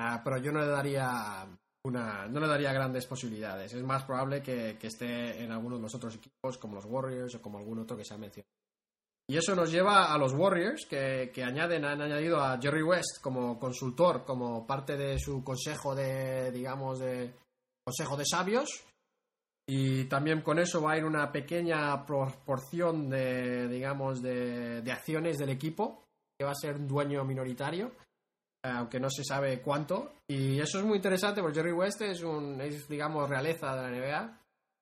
ah, pero yo no le daría una, no le daría grandes posibilidades. Es más probable que, esté en alguno de los otros equipos, como los Warriors o como algún otro que se ha mencionado. Y eso nos lleva a los Warriors, que, que añaden, han añadido a Jerry West como consultor, como parte de su consejo de, digamos, de consejo de sabios. Y también con eso va a ir una pequeña proporción de, digamos, de, de acciones del equipo, que va a ser un dueño minoritario, aunque no se sabe cuánto. Y eso es muy interesante porque Jerry West es un, es, digamos, realeza de la NBA.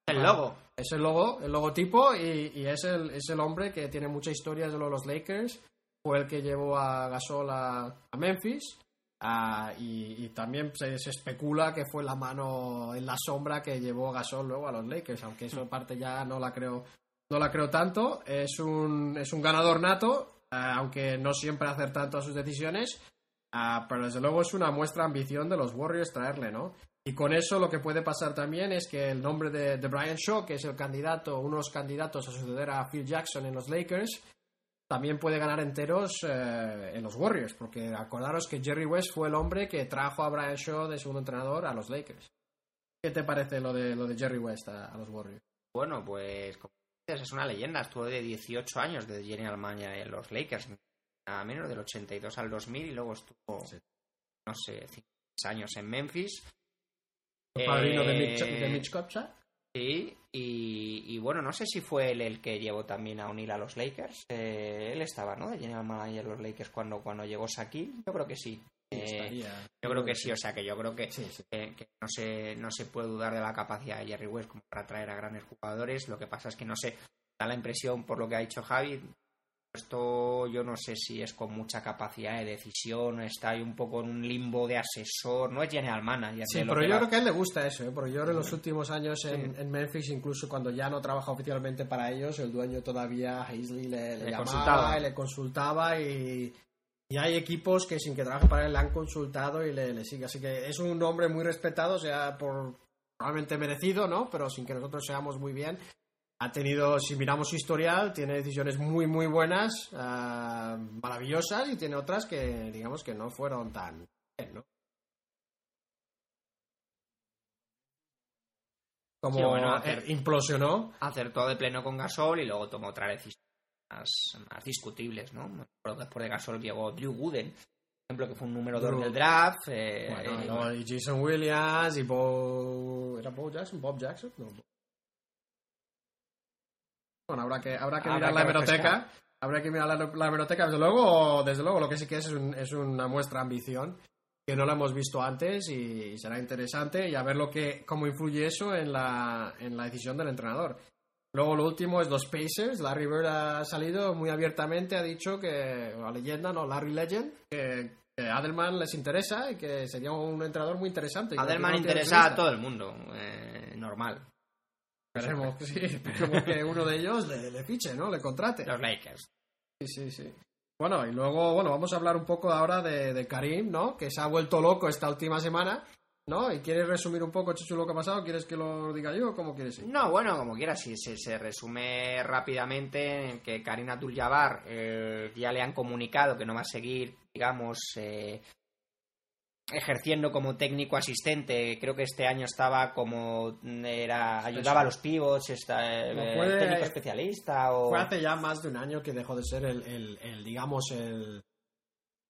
El logo. Es el logo, el logotipo, y, y es, el, es el hombre que tiene mucha historia de los Lakers. Fue el que llevó a Gasol a, a Memphis. Ah, y, y también se, se especula que fue la mano en la sombra que llevó Gasol luego a los Lakers, aunque eso parte ya no la creo, no la creo tanto. Es un, es un ganador nato, ah, aunque no siempre hace tanto a sus decisiones. Ah, pero desde luego es una muestra ambición de los Warriors traerle, ¿no? Y con eso lo que puede pasar también es que el nombre de, Brian Shaw, que es el candidato, uno de los candidatos a suceder a Phil Jackson en los Lakers, también puede ganar enteros eh, en los Warriors, porque acordaros que Jerry West fue el hombre que trajo a Brian Shaw de segundo entrenador a los Lakers. ¿Qué te parece lo de, lo de Jerry West a, a los Warriors? Bueno, pues como dices, es una leyenda. Estuvo de 18 años de General Manager en los Lakers. A menos del 82 al 2000 y luego estuvo, Sí. no sé, 5 años en Memphis. El padrino de Eh, Mitch, de Mitch Kupchak. Sí, y, y bueno, no sé si fue él el que llevó también a unir a los Lakers. Eh, él estaba, ¿no? De General Manager de los Lakers cuando, cuando llegó Shaquille. Yo creo que sí. Eh, yo creo que sí, o sea que yo creo que, Sí, sí. que- que no, se, no se puede dudar de la capacidad de Jerry West como para atraer a grandes jugadores. Lo que pasa es que no sé, da la impresión, por lo que ha dicho Javi, esto yo no sé si es con mucha capacidad de decisión, está ahí un poco en un limbo de asesor, no es general manager. Sí, pero yo va- creo que a él le gusta eso, ¿eh? porque yo en los últimos años en, Sí. en Memphis, incluso cuando ya no trabaja oficialmente para ellos, el dueño todavía, Hazley, le, le Le llamaba consultaba. y le consultaba y, y hay equipos que sin que trabaje para él le han consultado y le, le sigue. Así que es un hombre muy respetado, o sea, por probablemente merecido, ¿no? Pero sin que nosotros seamos muy bien. Ha tenido, si miramos su historial, tiene decisiones muy, muy buenas, ah, maravillosas, y tiene otras que, digamos, que no fueron tan bien, ¿no? Como Sí, bueno, eh, hacer- implosionó. acertó de pleno con Gasol y luego tomó otras decisiones más, más discutibles, ¿no? Después de Gasol llegó Drew Gooden, por ejemplo, que fue un número 2 Drew- del draft. eh, Bueno, eh, y Jason Williams y Bo... ¿Era Bo Jackson? ¿Bob Jackson? No. Bueno, habrá que, habrá que Habrá mirar que la hemeroteca. Habrá que mirar la, la hemeroteca. Desde luego, desde luego, lo que sí que es es, un- es una muestra de ambición que no la hemos visto antes y será interesante y a ver lo que cómo influye eso en la, en la decisión del entrenador. Luego lo último es los Pacers. Larry Bird ha salido muy abiertamente, ha dicho que, la leyenda, no, Larry Legend, que, que Adelman les interesa y que sería un entrenador muy interesante. Adelman no interesa a todo el mundo, eh, normal. Esperemos, que sí, [laughs] esperemos que uno de ellos le, le fiche, ¿no? Le contrate. Los Lakers. Sí, sí, sí. Bueno, y luego, bueno, vamos a hablar un poco ahora de, de Karim, ¿no? Que se ha vuelto loco esta última semana, ¿no? ¿Y quieres resumir un poco, Chuchu, lo que ha pasado? ¿Quieres que lo diga yo o cómo quieres ir? No, bueno, como quieras, si se, se resume rápidamente en que Karina Abdul-Jabbar eh, ya le han comunicado que no va a seguir, digamos, eh, ejerciendo como técnico asistente. Creo que este año estaba como mm, era ayudaba a los pivots, está, eh, No puede- técnico especialista o Fue hace ya más de un año que dejó de ser el, el, el, digamos, el,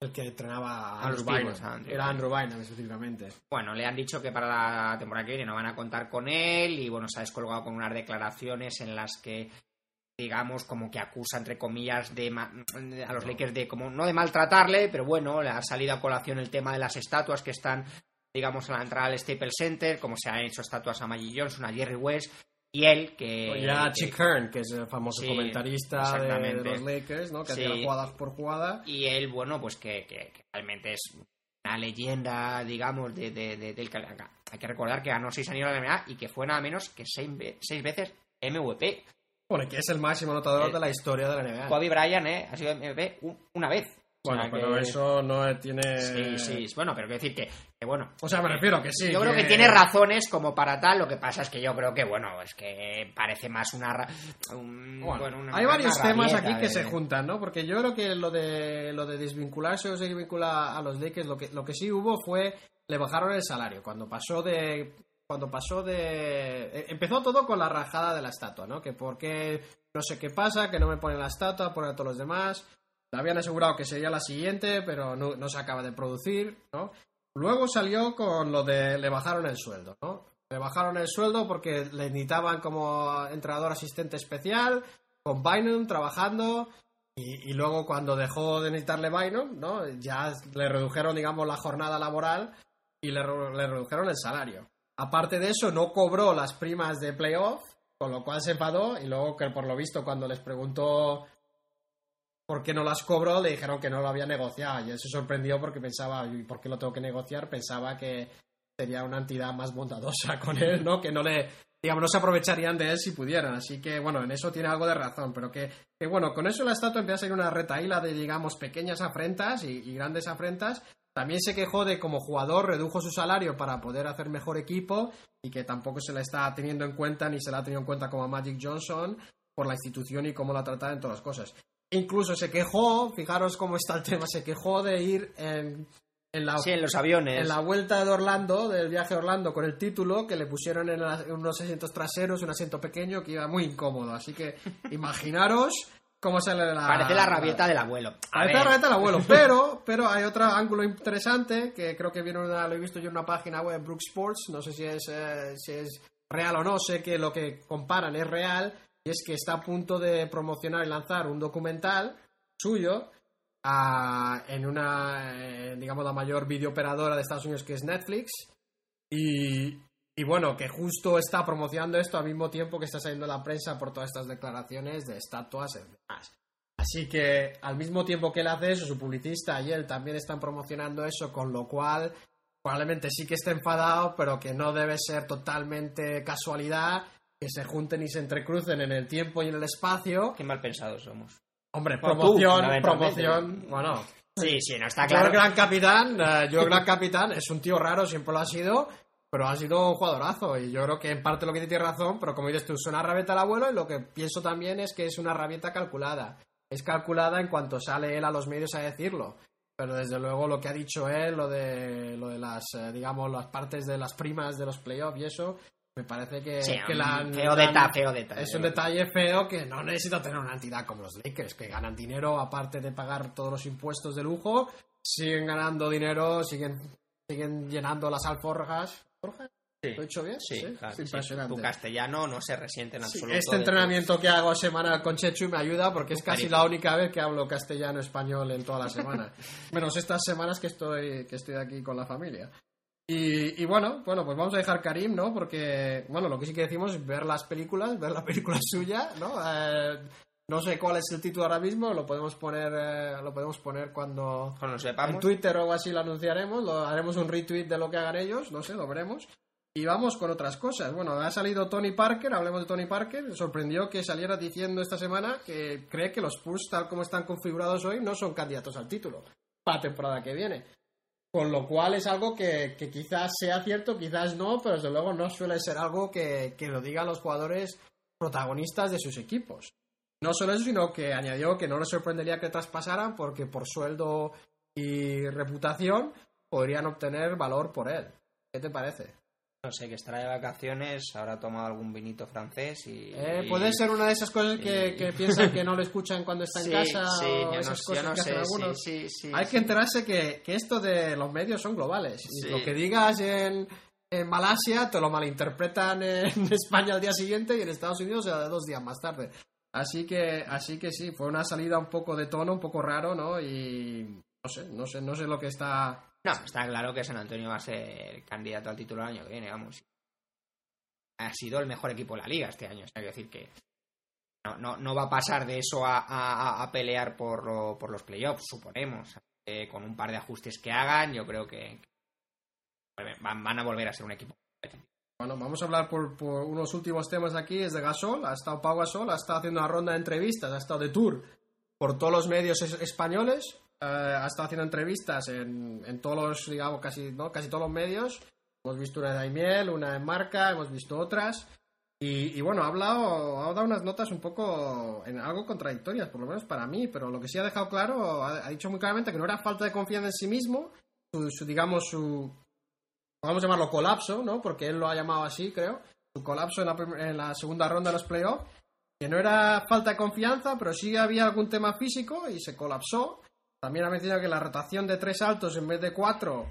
el que entrenaba a Andrew Bynum. Era. Andrew Bynum, específicamente. Bueno, le han dicho que para la temporada que viene no van a contar con él y bueno, se ha descolgado con unas declaraciones en las que digamos como que acusa entre comillas de ma- a los Lakers de como no de maltratarle, pero bueno, le ha salido a colación el tema de las estatuas que están digamos a la entrada del Staples Center, como se han hecho estatuas a Magic Johnson, a Jerry West y él que Y a que- Chick Hearn, que es el famoso Sí, comentarista de, los Lakers, ¿no? Que Sí. hacía jugadas por jugada. y él, bueno, pues que, que- que realmente es una leyenda, digamos, de, de- de- del que hay que recordar que ganó seis años de la NBA y que fue nada menos que seis, seis veces MVP. Bueno, que es el máximo anotador Eh, de la historia de la NBA. Kobe Bryant eh, ha sido MVP un- una vez. O Bueno, sea pero que- eso no tiene... Sí, sí, bueno, pero quiero decir que, que bueno. O sea, me refiero que sí. yo creo que tiene razones como para tal, lo que pasa es que yo creo que, bueno, es que parece más una... un- Bueno, bueno, una- hay varios temas aquí que de- se juntan, ¿no? Porque yo creo que lo de lo de desvincularse o se vincula a los Lakers, lo que, lo que sí hubo fue le bajaron el salario. Cuando pasó de. Cuando pasó de. eh, Empezó todo con la rajada de la estatua, ¿no? Que por qué. No sé qué pasa, que no me ponen la estatua, ponen a todos los demás. Le habían asegurado que sería la siguiente, pero no, se acaba de producir, ¿no? Luego salió con lo de le bajaron el sueldo, ¿no? Le bajaron el sueldo porque le necesitaban como entrenador asistente especial, con Bynum trabajando, y, luego cuando dejó de necesitarle Bynum, ¿no? Ya le redujeron, digamos, la jornada laboral y le redujeron el salario. Aparte de eso, no cobró las primas de playoff, con lo cual se enfadó y luego que por lo visto cuando les preguntó por qué no las cobró, le dijeron que no lo había negociado y él se sorprendió porque pensaba, ¿y por qué lo tengo que negociar? Pensaba que sería una entidad más bondadosa [laughs] con él, ¿no? Que no le, digamos, no se aprovecharían de él si pudieran. Así que, bueno, en eso tiene algo de razón, pero que, bueno, con eso la estatua empieza a ser una retaíla de, digamos, pequeñas afrentas y grandes afrentas. También se quejó de como jugador redujo su salario para poder hacer mejor equipo y que tampoco se le está teniendo en cuenta ni se le ha tenido en cuenta como a Magic Johnson por la institución y cómo la trata en todas las cosas. Incluso se quejó, fijaros cómo está el tema, se quejó de ir en, en la Sí, en los aviones. en la vuelta de Orlando, del viaje a Orlando, con el título que le pusieron en, la- en unos asientos traseros, un asiento pequeño que iba muy incómodo. Así que [laughs] imaginaros cómo sale la. Parece la rabieta del abuelo. A Parece la rabieta del abuelo, [laughs] pero, pero hay otro ángulo interesante que creo que viene una, lo he visto yo en una página web, Brook Sports, no sé si es, eh, si es real o no, sé que lo que comparan es real, y es que está a punto de promocionar y lanzar un documental suyo a- en una, eh, digamos, la mayor videooperadora de Estados Unidos que es Netflix. Y, y bueno, que justo está promocionando esto al mismo tiempo que está saliendo la prensa por todas estas declaraciones de estatuas y demás. Así que al mismo tiempo que él hace eso, su publicista y él también están promocionando eso, con lo cual probablemente sí que esté enfadado, pero que no debe ser totalmente casualidad que se junten y se entrecrucen en el tiempo y en el espacio. Qué mal pensados somos. Hombre, Bueno, tú, promoción, fundamentalmente. promoción, bueno, Sí, sí, no está yo el claro. gran capitán, eh, yo el gran capitán, es un tío raro, siempre lo ha sido, pero ha sido un jugadorazo y yo creo que en parte lo que tiene razón, pero como dices tú, es una rabieta al abuelo y lo que pienso también es que es una rabieta calculada. Es calculada en cuanto sale él a los medios a decirlo. Pero desde luego lo que ha dicho él, lo de, lo de las, eh, digamos, las partes de las primas de los playoffs y eso, me parece que, Sí, que la feo la detalle, feo detalle. es un detalle feo que no necesita tener una entidad como los Lakers, que ganan dinero aparte de pagar todos los impuestos de lujo, siguen ganando dinero, siguen, siguen llenando las alforjas. ¿Alforjas? Sí. ¿Lo he dicho bien? Sí, claro, es sí. impresionante. Tu castellano no se resiente en absoluto. este entrenamiento que hago semanal con Chechu me ayuda porque es casi la única vez que hablo castellano español en toda la semana. [laughs] Menos estas semanas que estoy, que estoy aquí con la familia. Y, y bueno, bueno, pues vamos a dejar Karim, ¿no? Porque, bueno, lo que sí que decimos es ver las películas, ver la película [laughs] suya, ¿no? Eh, no sé cuál es el título ahora mismo, lo podemos poner, eh, lo podemos poner cuando Cuando lo en sepamos. Twitter o algo así lo anunciaremos, lo haremos un retweet de lo que hagan ellos, no sé, lo veremos. Y vamos con otras cosas. Bueno, ha salido Tony Parker, hablemos de Tony Parker. Sorprendió que saliera diciendo esta semana que cree que los Spurs, tal como están configurados hoy, no son candidatos al título para la temporada que viene. Con lo cual es algo que, que quizás sea cierto, quizás no, pero desde luego no suele ser algo que, que lo digan los jugadores protagonistas de sus equipos. No solo eso, sino que añadió que no le sorprendería que traspasaran porque por sueldo y reputación podrían obtener valor por él. ¿Qué te parece? No sé, que estará de vacaciones, habrá tomado algún vinito francés y... Eh, puede ser una de esas cosas que, y- que piensan que no le escuchan cuando está en casa sí, o yo no, esas yo cosas no que hacen sé, algunos. sí, Hay que enterarse que, que esto de los medios son globales. Y lo que digas en, en Malasia te lo malinterpretan en [laughs] España al día siguiente y en Estados Unidos dos días más tarde. Así que, así que sí, fue una salida un poco de tono, un poco raro, ¿no? Y no sé, no sé, no sé lo que está. No, está claro que San Antonio va a ser candidato al título el año que viene, vamos. Ha sido el mejor equipo de la liga este año, o sea, decir que no, no, no va a pasar de eso a, a- pelear por, lo- por los playoffs, suponemos. Eh, con un par de ajustes que hagan, yo creo que van, van a volver a ser un equipo. Bueno, vamos a hablar por, por unos últimos temas aquí. Es de Gasol, ha estado Pau Gasol, ha estado haciendo una ronda de entrevistas, ha estado de tour por todos los medios es- españoles, eh, ha estado haciendo entrevistas en, en todos los, digamos, casi, ¿no? casi todos los medios. Hemos visto una de Daimiel, una en Marca, hemos visto otras. Y, y bueno, ha hablado, ha dado unas notas un poco, en algo contradictorias, por lo menos para mí, pero lo que sí ha dejado claro, ha, ha dicho muy claramente que no era falta de confianza en sí mismo, su, su, digamos, su, podemos llamarlo colapso, ¿no? Porque él lo ha llamado así, creo. Su colapso en la, en la segunda ronda de los playoffs. Que no era falta de confianza, pero sí había algún tema físico y se colapsó. También ha mencionado que la rotación de tres altos en vez de cuatro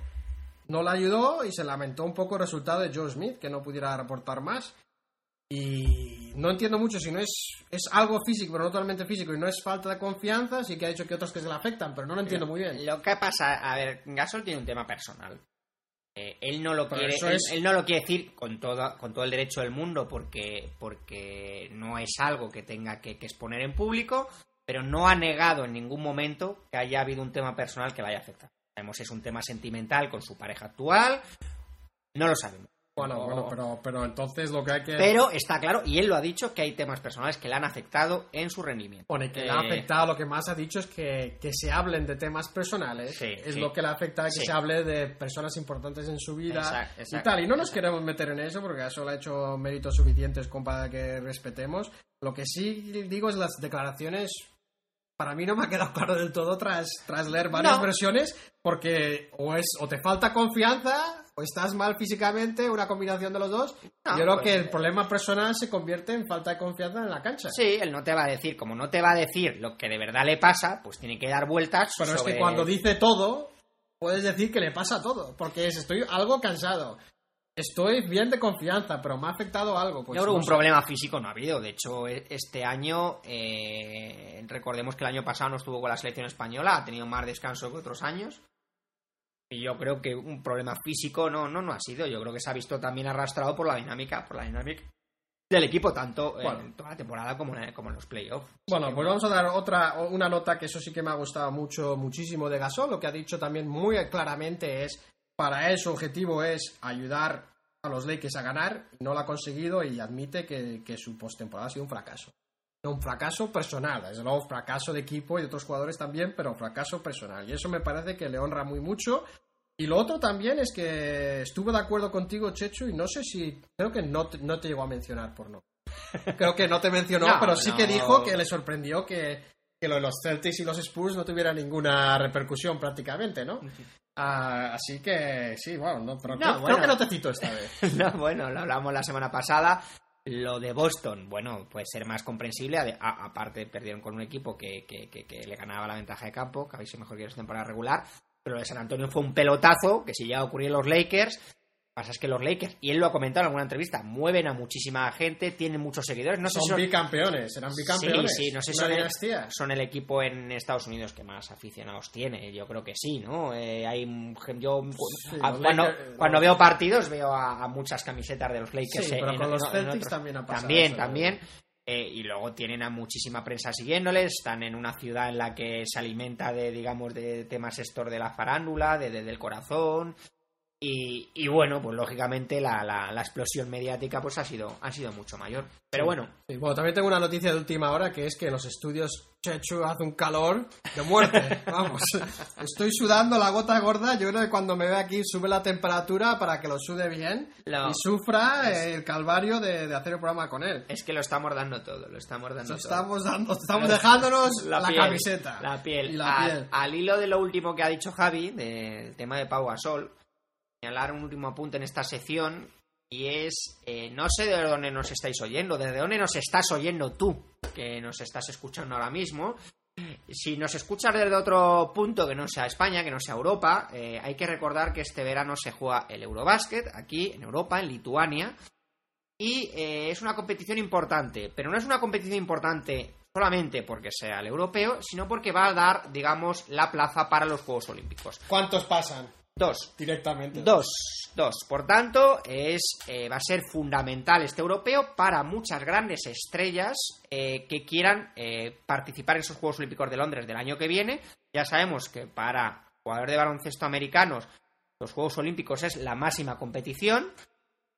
no le ayudó y se lamentó un poco el resultado de Joe Smith, que no pudiera reportar más. Y no entiendo mucho si no es, es algo físico, pero no totalmente físico, y no es falta de confianza, sí que ha dicho que otros que se le afectan, pero no lo entiendo muy bien. Lo que pasa, a ver, Gasol tiene un tema personal. Eh, él no lo Pero quiere, él, es- él no lo quiere decir con todo, con todo el derecho del mundo porque, porque no es algo que tenga que, que exponer en público, pero no ha negado en ningún momento que haya habido un tema personal que le haya afectado. Sabemos es un tema sentimental con su pareja actual, no lo sabemos. Bueno, bueno, pero, pero entonces lo que hay que... Pero está claro, y él lo ha dicho, que hay temas personales que le han afectado en su rendimiento. Pone que Eh, le ha afectado, lo que más ha dicho es que, que se hablen de temas personales. Sí, es sí. lo que le afecta que Sí. se hable de personas importantes en su vida Exacto, y exacto, tal. Y no nos exacto. queremos meter en eso porque eso le ha hecho méritos suficientes como para que respetemos. Lo que sí digo es las declaraciones. Para mí no me ha quedado claro del todo tras, tras leer varias No. versiones, porque o es o te falta confianza o estás mal físicamente, una combinación de los dos. No, Yo creo pues, que el eh, problema personal se convierte en falta de confianza en la cancha. Sí, él no te va a decir, como no te va a decir lo que de verdad le pasa, pues tiene que dar vueltas Pero es que cuando dice todo, puedes decir que le pasa todo. Porque es, estoy algo cansado. Estoy bien de confianza, pero me ha afectado algo. Pues Yo creo que no un sé. problema físico no ha habido. De hecho, e- este año, eh, recordemos que el año pasado no estuvo con la selección española, ha tenido más descanso que otros años. Y yo creo que un problema físico no, no, no ha sido. Yo creo que se ha visto también arrastrado por la dinámica, por la dinámica del equipo, tanto Bueno. en toda la temporada como en, como en los playoffs. Bueno, pues vamos a dar otra, una nota que eso sí que me ha gustado mucho, muchísimo de Gasol. Lo que ha dicho también muy claramente es, para él su objetivo es ayudar a los Lakers a ganar, y no lo ha conseguido y admite que, que su postemporada ha sido un fracaso. Un fracaso personal, desde luego fracaso de equipo y de otros jugadores también, pero fracaso personal. Y eso me parece que le honra muy mucho. Y lo otro también es que estuve de acuerdo contigo, Chechu, y no sé si, creo que no te, no te llegó a mencionar por no. Creo que no te mencionó, [laughs] No, pero sí no. que dijo que le sorprendió que, que lo de los Celtics y los Spurs no tuviera ninguna repercusión prácticamente, ¿no? Ah, así que sí, bueno, no, pero No, creo, bueno. creo que no te cito esta vez. [laughs] No, bueno, lo hablamos la semana pasada. Lo de Boston, bueno, puede ser más comprensible. a- aparte, perdieron con un equipo que, que- que- que le ganaba la ventaja de campo, que habéis sido mejor que ellos temporada regular. Pero lo de San Antonio fue un pelotazo, que si llega a ocurrir en los Lakers, pasa es que los Lakers, y él lo ha comentado en alguna entrevista, mueven a muchísima gente, tienen muchos seguidores. No sé si Son son, bicampeones, serán bicampeones. Sí, sí, no sé si son el, dinastía. son el equipo en Estados Unidos que más aficionados tiene. Yo creo que sí, ¿no? Eh, hay yo Sí, a- los cuando, Lakers- cuando veo partidos veo a, a muchas camisetas de los Lakers. Sí, eh, pero en- con los en- otros- también ha pasado También, también. Eh, y luego tienen a muchísima prensa siguiéndoles, están en una ciudad en la que se alimenta de, digamos, de temas estos de la farándula, de, de- del corazón. Y, y bueno, pues lógicamente la, la- la explosión mediática pues ha sido, ha sido mucho mayor. Pero bueno, Sí, bueno, también tengo una noticia de última hora que es que en los estudios Chechu hace un calor de muerte. [laughs] Vamos, estoy sudando la gota gorda. Yo creo que cuando me ve aquí sube la temperatura para que lo sude bien Lo- y sufra el calvario de, de hacer el programa con él. es que lo estamos dando todo, lo estamos dando todo. estamos, dando, [laughs] estamos dejándonos la, piel, camiseta. La piel. Y la al, piel. al hilo de lo último que ha dicho Javi, del tema de Pau Gasol, señalar un último apunte en esta sección y es, eh, no sé de dónde nos estáis oyendo, desde dónde nos estás oyendo tú, que nos estás escuchando ahora mismo. Si nos escuchas desde otro punto que no sea España, que no sea Europa, eh, hay que recordar que este verano se juega el Eurobásquet aquí en Europa, en Lituania, y eh, es una competición importante, pero no es una competición importante solamente porque sea el europeo, sino porque va a dar, digamos, la plaza para los Juegos Olímpicos. ¿Cuántos pasan Dos, directamente? Dos, dos. Por tanto, es, eh, va a ser fundamental este europeo para muchas grandes estrellas eh, que quieran eh, participar en esos Juegos Olímpicos de Londres del año que viene. Ya sabemos que para jugadores de baloncesto americanos los Juegos Olímpicos es la máxima competición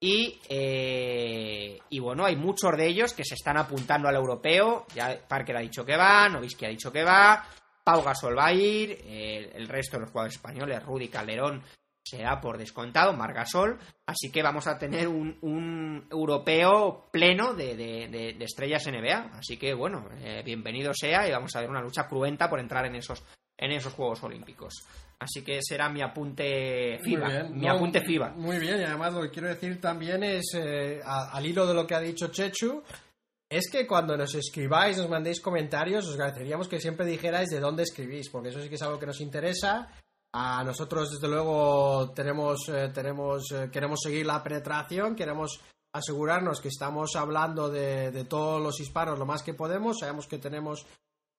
y, eh, y bueno, hay muchos de ellos que se están apuntando al europeo. Ya Parker ha dicho que va, Novisky ha dicho que va, Pau Gasol va a ir, eh, el resto de los jugadores españoles, Rudy Calderón será por descontado, Margasol, así que vamos a tener un, un europeo pleno de, de- de- de estrellas NBA, así que bueno, eh, bienvenido sea y vamos a ver una lucha cruenta por entrar en esos, en esos Juegos Olímpicos. Así que será mi apunte FIBA. Muy bien. Mi No, apunte FIBA. Muy bien, y además lo que quiero decir también es, eh, al hilo de lo que ha dicho Chechu, es que cuando nos escribáis, nos mandéis comentarios, os agradeceríamos que siempre dijerais de dónde escribís, porque eso sí que es algo que nos interesa. A nosotros, desde luego, tenemos, eh, tenemos, eh, queremos seguir la penetración, queremos asegurarnos que estamos hablando de, de todos los hispanos lo más que podemos. Sabemos que tenemos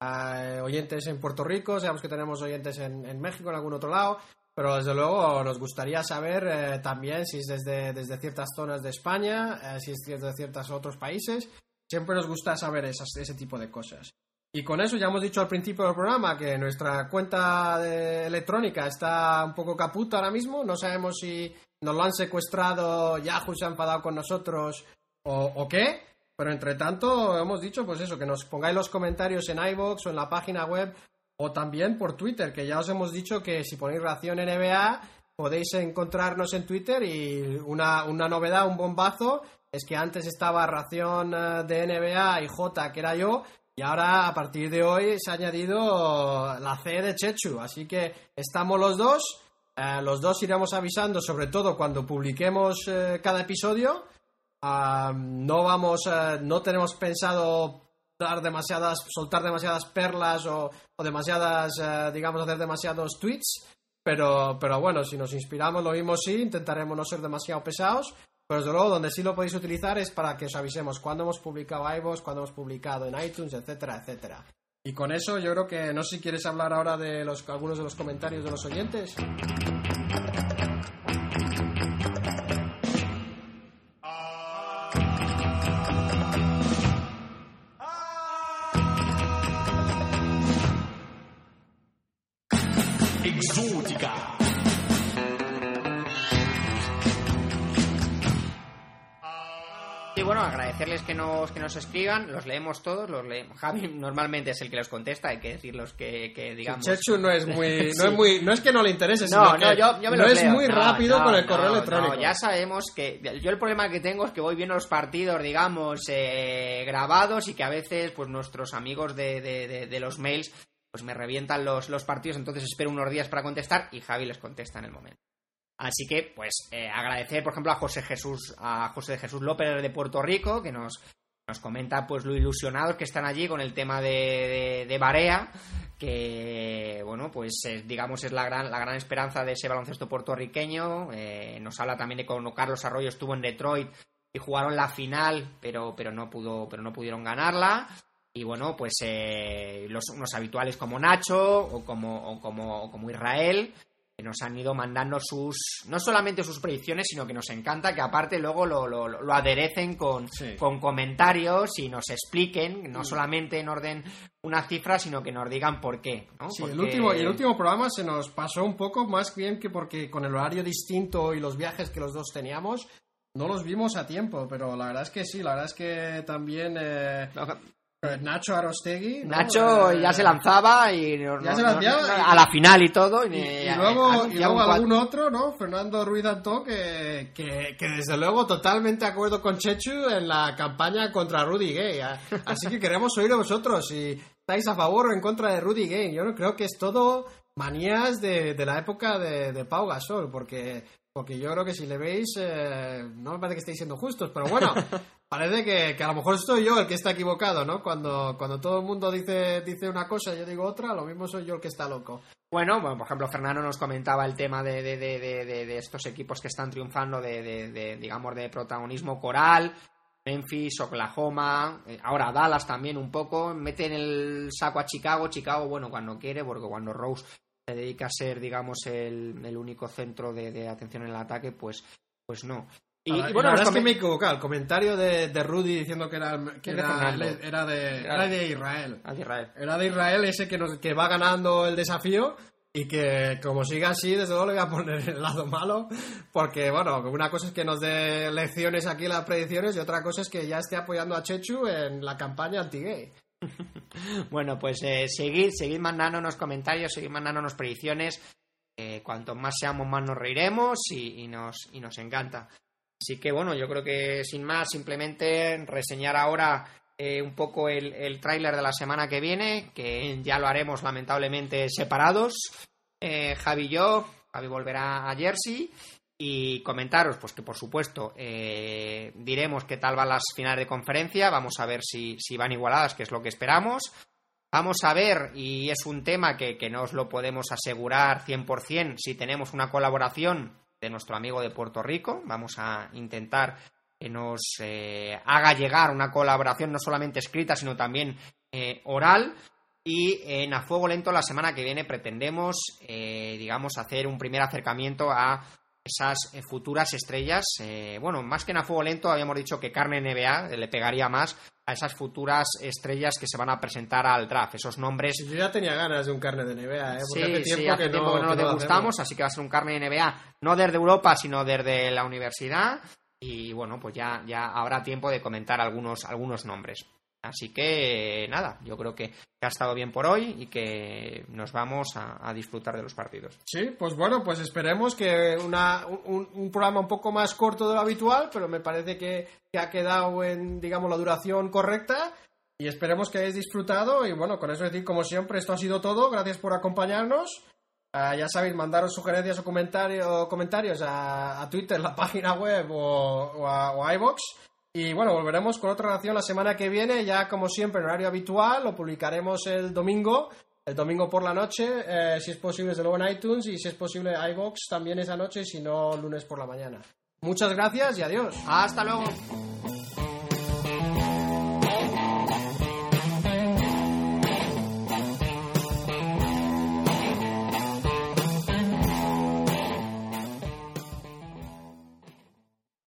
eh, oyentes en Puerto Rico, sabemos que tenemos oyentes en, México, en algún otro lado, pero desde luego nos gustaría saber también si es desde, desde ciertas zonas de España, si es desde ciertos otros países. Siempre nos gusta saber esas- ese tipo de cosas. Y con eso ya hemos dicho al principio del programa que nuestra cuenta electrónica está un poco caputa ahora mismo. No sabemos si nos lo han secuestrado, Yahoo se ha enfadado con nosotros o, qué. Pero entre tanto hemos dicho pues eso, que nos pongáis los comentarios en iVoox o en la página web o también por Twitter, que ya os hemos dicho que si ponéis Ración NBA podéis encontrarnos en Twitter y una, una novedad, un bombazo, es que antes estaba Ración eh, de NBA y J, que era yo, y ahora a partir de hoy se ha añadido la C de Chechu, así que estamos los dos, eh, los dos iremos avisando, sobre todo cuando publiquemos eh, cada episodio. Ah, no vamos, eh, no tenemos pensado dar demasiadas, soltar demasiadas perlas o, demasiadas, eh, digamos, hacer demasiados tweets. Pero, pero bueno, si nos inspiramos, lo mismo sí, intentaremos no ser demasiado pesados. Pero desde luego, donde sí lo podéis utilizar es para que os avisemos cuando hemos publicado iVoox, cuando hemos publicado en iTunes, etcétera, etcétera. Y con eso yo creo que no sé si quieres hablar ahora de los, algunos de los comentarios de los oyentes. Que nos, que nos escriban, los leemos todos, los leemos. Javi normalmente es el que los contesta, hay que decir los que, que digamos. Chechu no es muy, [laughs] no Sí. es muy, no es que no le interese, No, sino no, que yo, yo me no es leo. muy No, rápido no, con el no, correo no, electrónico. ya sabemos que yo el problema que tengo es que voy viendo los partidos, digamos, eh, grabados y que a veces, pues nuestros amigos de, de- de- de los mails, pues me revientan los, los partidos, entonces espero unos días para contestar y Javi les contesta en el momento. Así que, pues, eh, agradecer, por ejemplo, a José Jesús, a José Jesús López de Puerto Rico, que nos, nos comenta pues lo ilusionados que están allí con el tema de, de, de Barea, que bueno, pues eh, digamos es la gran, la gran esperanza de ese baloncesto puertorriqueño. Eh, nos habla también de cuando Carlos Arroyo estuvo en Detroit y jugaron la final, pero, pero no pudo, pero no pudieron ganarla. Y bueno, pues eh, los, unos habituales como Nacho o como, como, o como Israel, nos han ido mandando sus, no solamente sus predicciones, sino que nos encanta que aparte luego lo, lo, lo aderecen con, Sí. con comentarios y nos expliquen, Mm. no solamente en orden una cifra, sino que nos digan por qué. ¿no? Sí, el último, y el último programa se nos pasó un poco más bien que porque con el horario distinto y los viajes que los dos teníamos, no los vimos a tiempo, pero la verdad es que sí, la verdad es que también eh, Nacho Arostegui... Nacho Eh, ya se lanzaba y no- ya no- se no- lanzaba no- y- a la final y todo. Y, y- y luego, y algún otro, ¿no? Fernando Ruiz Antón, que, que, que desde luego totalmente de acuerdo con Chechu en la campaña contra Rudy Gay. ¿eh? Así que queremos oír a vosotros si estáis a favor o en contra de Rudy Gay. Yo no creo que es todo manías de, de la época de, de Pau Gasol, porque, porque yo creo que si le veis, eh, no me parece que estéis siendo justos, pero bueno. [laughs] Parece que, que a lo mejor soy yo el que está equivocado, ¿no? Cuando, cuando todo el mundo dice, dice una cosa y yo digo otra, lo mismo soy yo el que está loco. Bueno, bueno, por ejemplo, Fernando nos comentaba el tema de, de, de, de, estos equipos que están triunfando de, de- de, digamos, de protagonismo coral. Memphis, Oklahoma, eh, ahora Dallas también un poco, meten el saco a Chicago, Chicago, bueno, cuando quiere, porque cuando Rose se dedica a ser, digamos, el, el único centro de, de atención en el ataque, pues, pues no. Y, Y, y bueno, la verdad es que me he equivocado. El comentario de, de Rudy diciendo que era, que era, era de, era de Israel. De Israel. Era de Israel ese que, nos, que va ganando el desafío y que como siga así, desde luego le voy a poner el lado malo. Porque, bueno, una cosa es que nos dé lecciones aquí las predicciones y otra cosa es que ya esté apoyando a Chechu en la campaña anti-gay. Bueno, pues eh, seguid, seguid mandándonos comentarios, seguid mandándonos predicciones. Cuanto más seamos, más nos reiremos y, y nos, y nos encanta. Así que bueno, yo creo que sin más, simplemente reseñar ahora eh, un poco el, el tráiler de la semana que viene, que ya lo haremos lamentablemente separados. eh, Javi y yo, Javi volverá a Jersey y comentaros, pues que por supuesto eh, diremos qué tal van las finales de conferencia, vamos a ver si, si van igualadas, que es lo que esperamos. Vamos a ver, y es un tema que, que no os lo podemos asegurar 100%, si tenemos una colaboración de nuestro amigo de Puerto Rico. Vamos a intentar que nos eh, haga llegar una colaboración no solamente escrita, sino también eh, oral. Y en A Fuego Lento la semana que viene pretendemos, eh, digamos, hacer un primer acercamiento a esas futuras estrellas. bueno, más que en A Fuego Lento habíamos dicho que Carne NBA le pegaría más a esas futuras estrellas que se van a presentar al draft. Esos nombres. Yo ya tenía ganas de un carne de NBA, ¿eh? Porque hace tiempo, que, no, que no lo degustamos, así que va a ser un carne de NBA no desde Europa, sino desde la universidad. Y bueno, pues ya, ya habrá tiempo de comentar algunos, algunos nombres. Así que nada, yo creo que, ha estado bien por hoy y que nos vamos a, disfrutar de los partidos. Sí, pues bueno, pues esperemos que una, un, programa un poco más corto de lo habitual, pero me parece que, ha quedado en, digamos, la duración correcta. Y esperemos que hayáis disfrutado. Y bueno, con eso decir, como siempre, esto ha sido todo. Gracias por acompañarnos. Ah, ya sabéis, mandaros sugerencias o comentarios, comentarios a, Twitter, la página web o, a, o iVox. Y bueno, volveremos con otra relación la semana que viene, ya como siempre en horario habitual, lo publicaremos el domingo, el domingo por la noche, eh, si es posible desde luego en iTunes y si es posible iVox también esa noche, si no lunes por la mañana. Muchas gracias y adiós. Hasta luego.